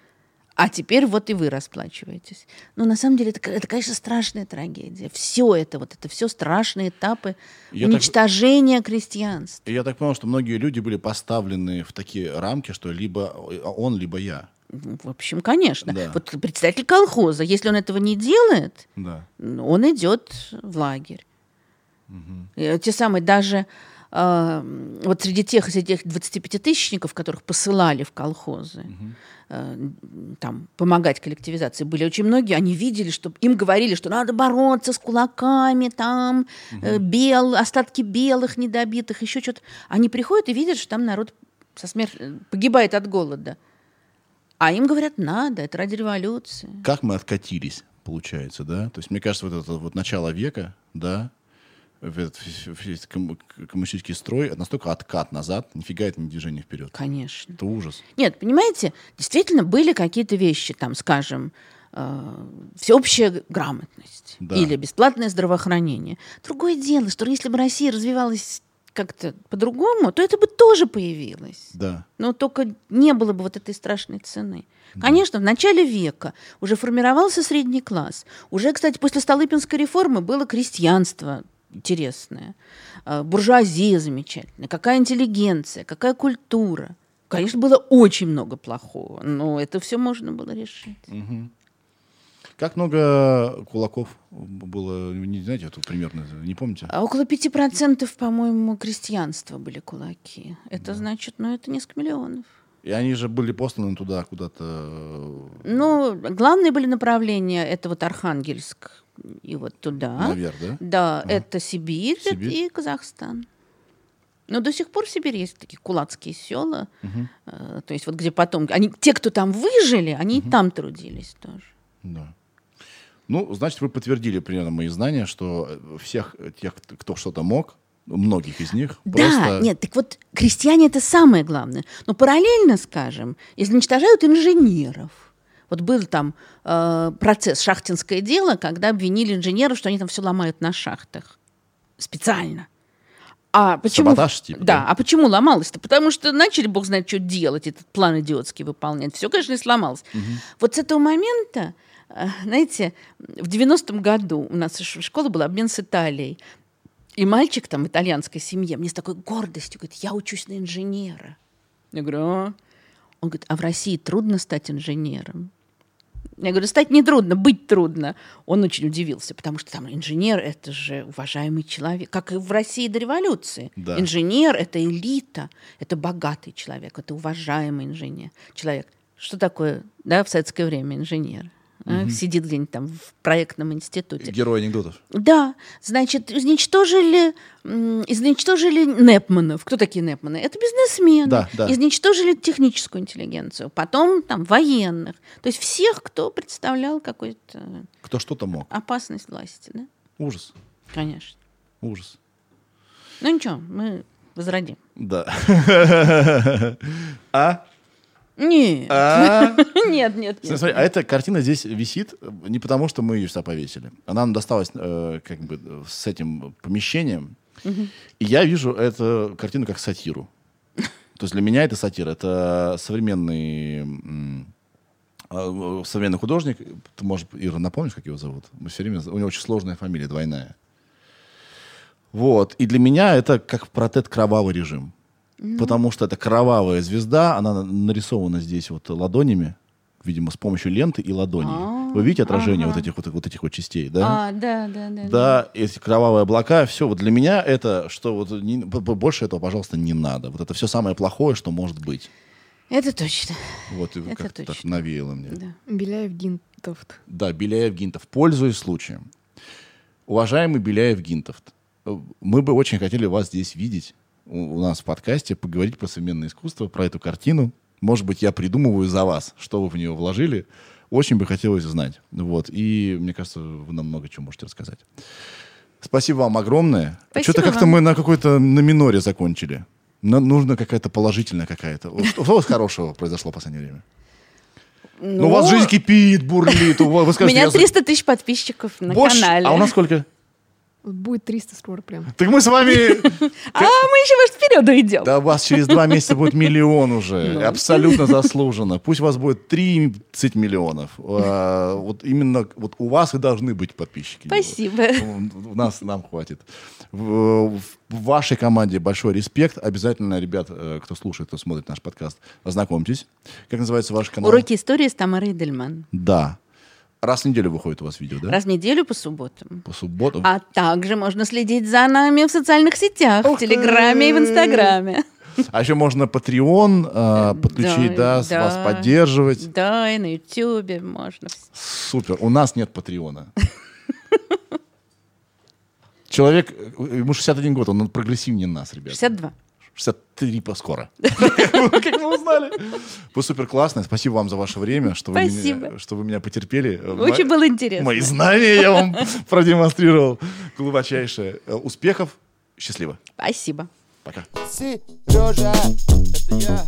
а теперь вот и вы расплачиваетесь. Но на самом деле это, это, конечно, страшная трагедия. Все это, вот это все страшные этапы Я так- уничтожения крестьянства. И я так понял, что многие люди были поставлены в такие рамки, что либо он, либо я. В общем, конечно. Да. Вот представитель колхоза, если он этого не делает, Да. он идет в лагерь. Э, Те самые даже э, вот среди тех, среди тех 25-тысячников, которых посылали в колхозы, э, там, помогать коллективизации, были очень многие, они видели, что им говорили, что надо бороться с кулаками, там, э, бел, остатки белых недобитых, еще что-то. Они приходят и видят, что там народ со смер- э, погибает от голода. А им говорят, надо, это ради революции. Как мы откатились, получается, да? То есть, мне кажется, вот это вот начало века, да, этот коммунистический строй, настолько откат назад, нифига это не движение вперед. Конечно. Это ужас. Нет, понимаете, действительно были какие-то вещи, там, скажем, э, всеобщая грамотность Да. или бесплатное здравоохранение. Другое дело, что если бы Россия развивалась как-то по-другому, то это бы тоже появилось. Да. Но только не было бы вот этой страшной цены. Конечно, в начале века уже формировался средний класс. Уже, кстати, после Столыпинской реформы было крестьянство интересное, э, буржуазия замечательная, какая интеллигенция, какая культура. Конечно, было очень много плохого, но это все можно было решить. Как много кулаков было, не знаете, это примерно, не помните? А около 5%, по-моему, крестьянства были кулаки. Это значит, ну, это несколько миллионов. И они же были посланы туда куда-то. Ну, главные были направления, это вот Архангельск и вот туда. Наверх, да? Да, это Сибирь, Сибирь. и Казахстан. Но до сих пор в Сибири есть такие кулацкие села. э, то есть вот где потом... Они, те, кто там выжили, они и там трудились тоже. Да. Ну, значит, вы подтвердили примерно мои знания, что э, всех тех, кто что-то мог, многих из них, Да, просто... нет, так вот крестьяне это самое главное. Но параллельно, скажем, изничтожают инженеров. Вот был там э, процесс шахтинское дело, когда обвинили инженеров, что они там все ломают на шахтах специально. А почему? Саботаж, типа, да, да? а почему ломалось-то? Потому что начали, бог знает, что делать, этот план идиотский выполнять. Все, конечно, и сломалось. Вот с этого момента, знаете, в 90-м году у нас школа была обмен с Италией. И мальчик там в итальянской семье мне с такой гордостью говорит, я учусь на инженера. Я говорю, а? Он говорит, а в России трудно стать инженером? Я говорю, стать не трудно, быть трудно. Он очень удивился, потому что там инженер – это же уважаемый человек, как и в России до революции. Да. Инженер – это элита, это богатый человек, это уважаемый инженер. Человек. Что такое, да, в советское время инженер? А? Сидит где-нибудь там в проектном институте. Герой анекдотов. Да, значит, изничтожили, изничтожили Непманов. Кто такие Непманы? Это бизнесмены. Да, да. Изничтожили техническую интеллигенцию. Потом там военных. То есть всех, кто представлял какую-то Кто что-то мог. опасность власти, да? Ужас. Конечно. Ужас. Ну ничего, мы возродим. Да. А? Нет. А? Нет, нет, нет. Смотри, а эта картина здесь висит не потому, что мы ее сюда повесили. Она нам досталась э, как бы с этим помещением. И я вижу эту картину как сатиру. То есть для меня это сатира. Это современный, э, современный художник. Ты, может, Ира, напомнишь, как его зовут? Мы все время... У него очень сложная фамилия, двойная. Вот. И для меня это как протет кровавый режим. Потому что это кровавая звезда, она нарисована здесь вот ладонями, видимо, с помощью ленты и ладоней. Вы видите отражение вот этих вот, вот этих вот частей, да? А, да, да, да. Да, эти кровавые облака, все. Вот для меня это, что вот не- больше этого, пожалуйста, не надо. Вот это все самое плохое, что может быть. Это точно. Вот Это так точно. навеяло мне. Да. Беляев Гинтовт. Да, Беляев Гинтов. Пользуясь случаем. Уважаемый Беляев Гинтов, э, мы бы очень хотели вас здесь видеть у, нас в подкасте, поговорить про современное искусство, про эту картину. Может быть, я придумываю за вас, что вы в нее вложили. Очень бы хотелось знать. Вот. И мне кажется, вы нам много чего можете рассказать. Спасибо вам огромное. Спасибо Что-то как-то мы на какой-то на миноре закончили. Нам нужно какая-то положительная какая-то. Что, что у вас хорошего произошло в последнее время? Ну, у вас жизнь кипит, бурлит. у вас- Вы У меня я за- 300 тысяч подписчиков на Больше? канале. А у нас сколько? Будет 300 скоро прям. Так мы с вами... А мы еще, может, вперед уйдем. Да у вас через два месяца будет миллион уже. Ну. Абсолютно заслуженно. Пусть у вас будет 30 миллионов. А, Вот именно вот у вас и должны быть подписчики. Спасибо. У нас нам хватит. В, в вашей команде большой респект. Обязательно, ребят, э, кто слушает, кто смотрит наш подкаст, ознакомьтесь. Как называется ваш канал? Уроки истории с Тамарой Дельман. Да. Раз в неделю выходит у вас видео, да? Раз в неделю по субботам. По субботам. А также можно следить за нами в социальных сетях, Ух в Телеграме и в! Инстаграме. А еще можно Patreon э, подключить, да, с- да. вас поддерживать. Да, и на Ютубе можно. Супер. У нас нет Патреона. Человек, ему 61 год, он прогрессивнее нас, ребят. 62. 63 по скоро. Как вы узнали? Вы супер классные. Спасибо вам за ваше время, что вы, меня, что вы меня потерпели. Очень было интересно. Мои знания я вам продемонстрировал. Глубочайшее. Э, Успехов. Счастливо. Спасибо. Пока. Сережа, это я.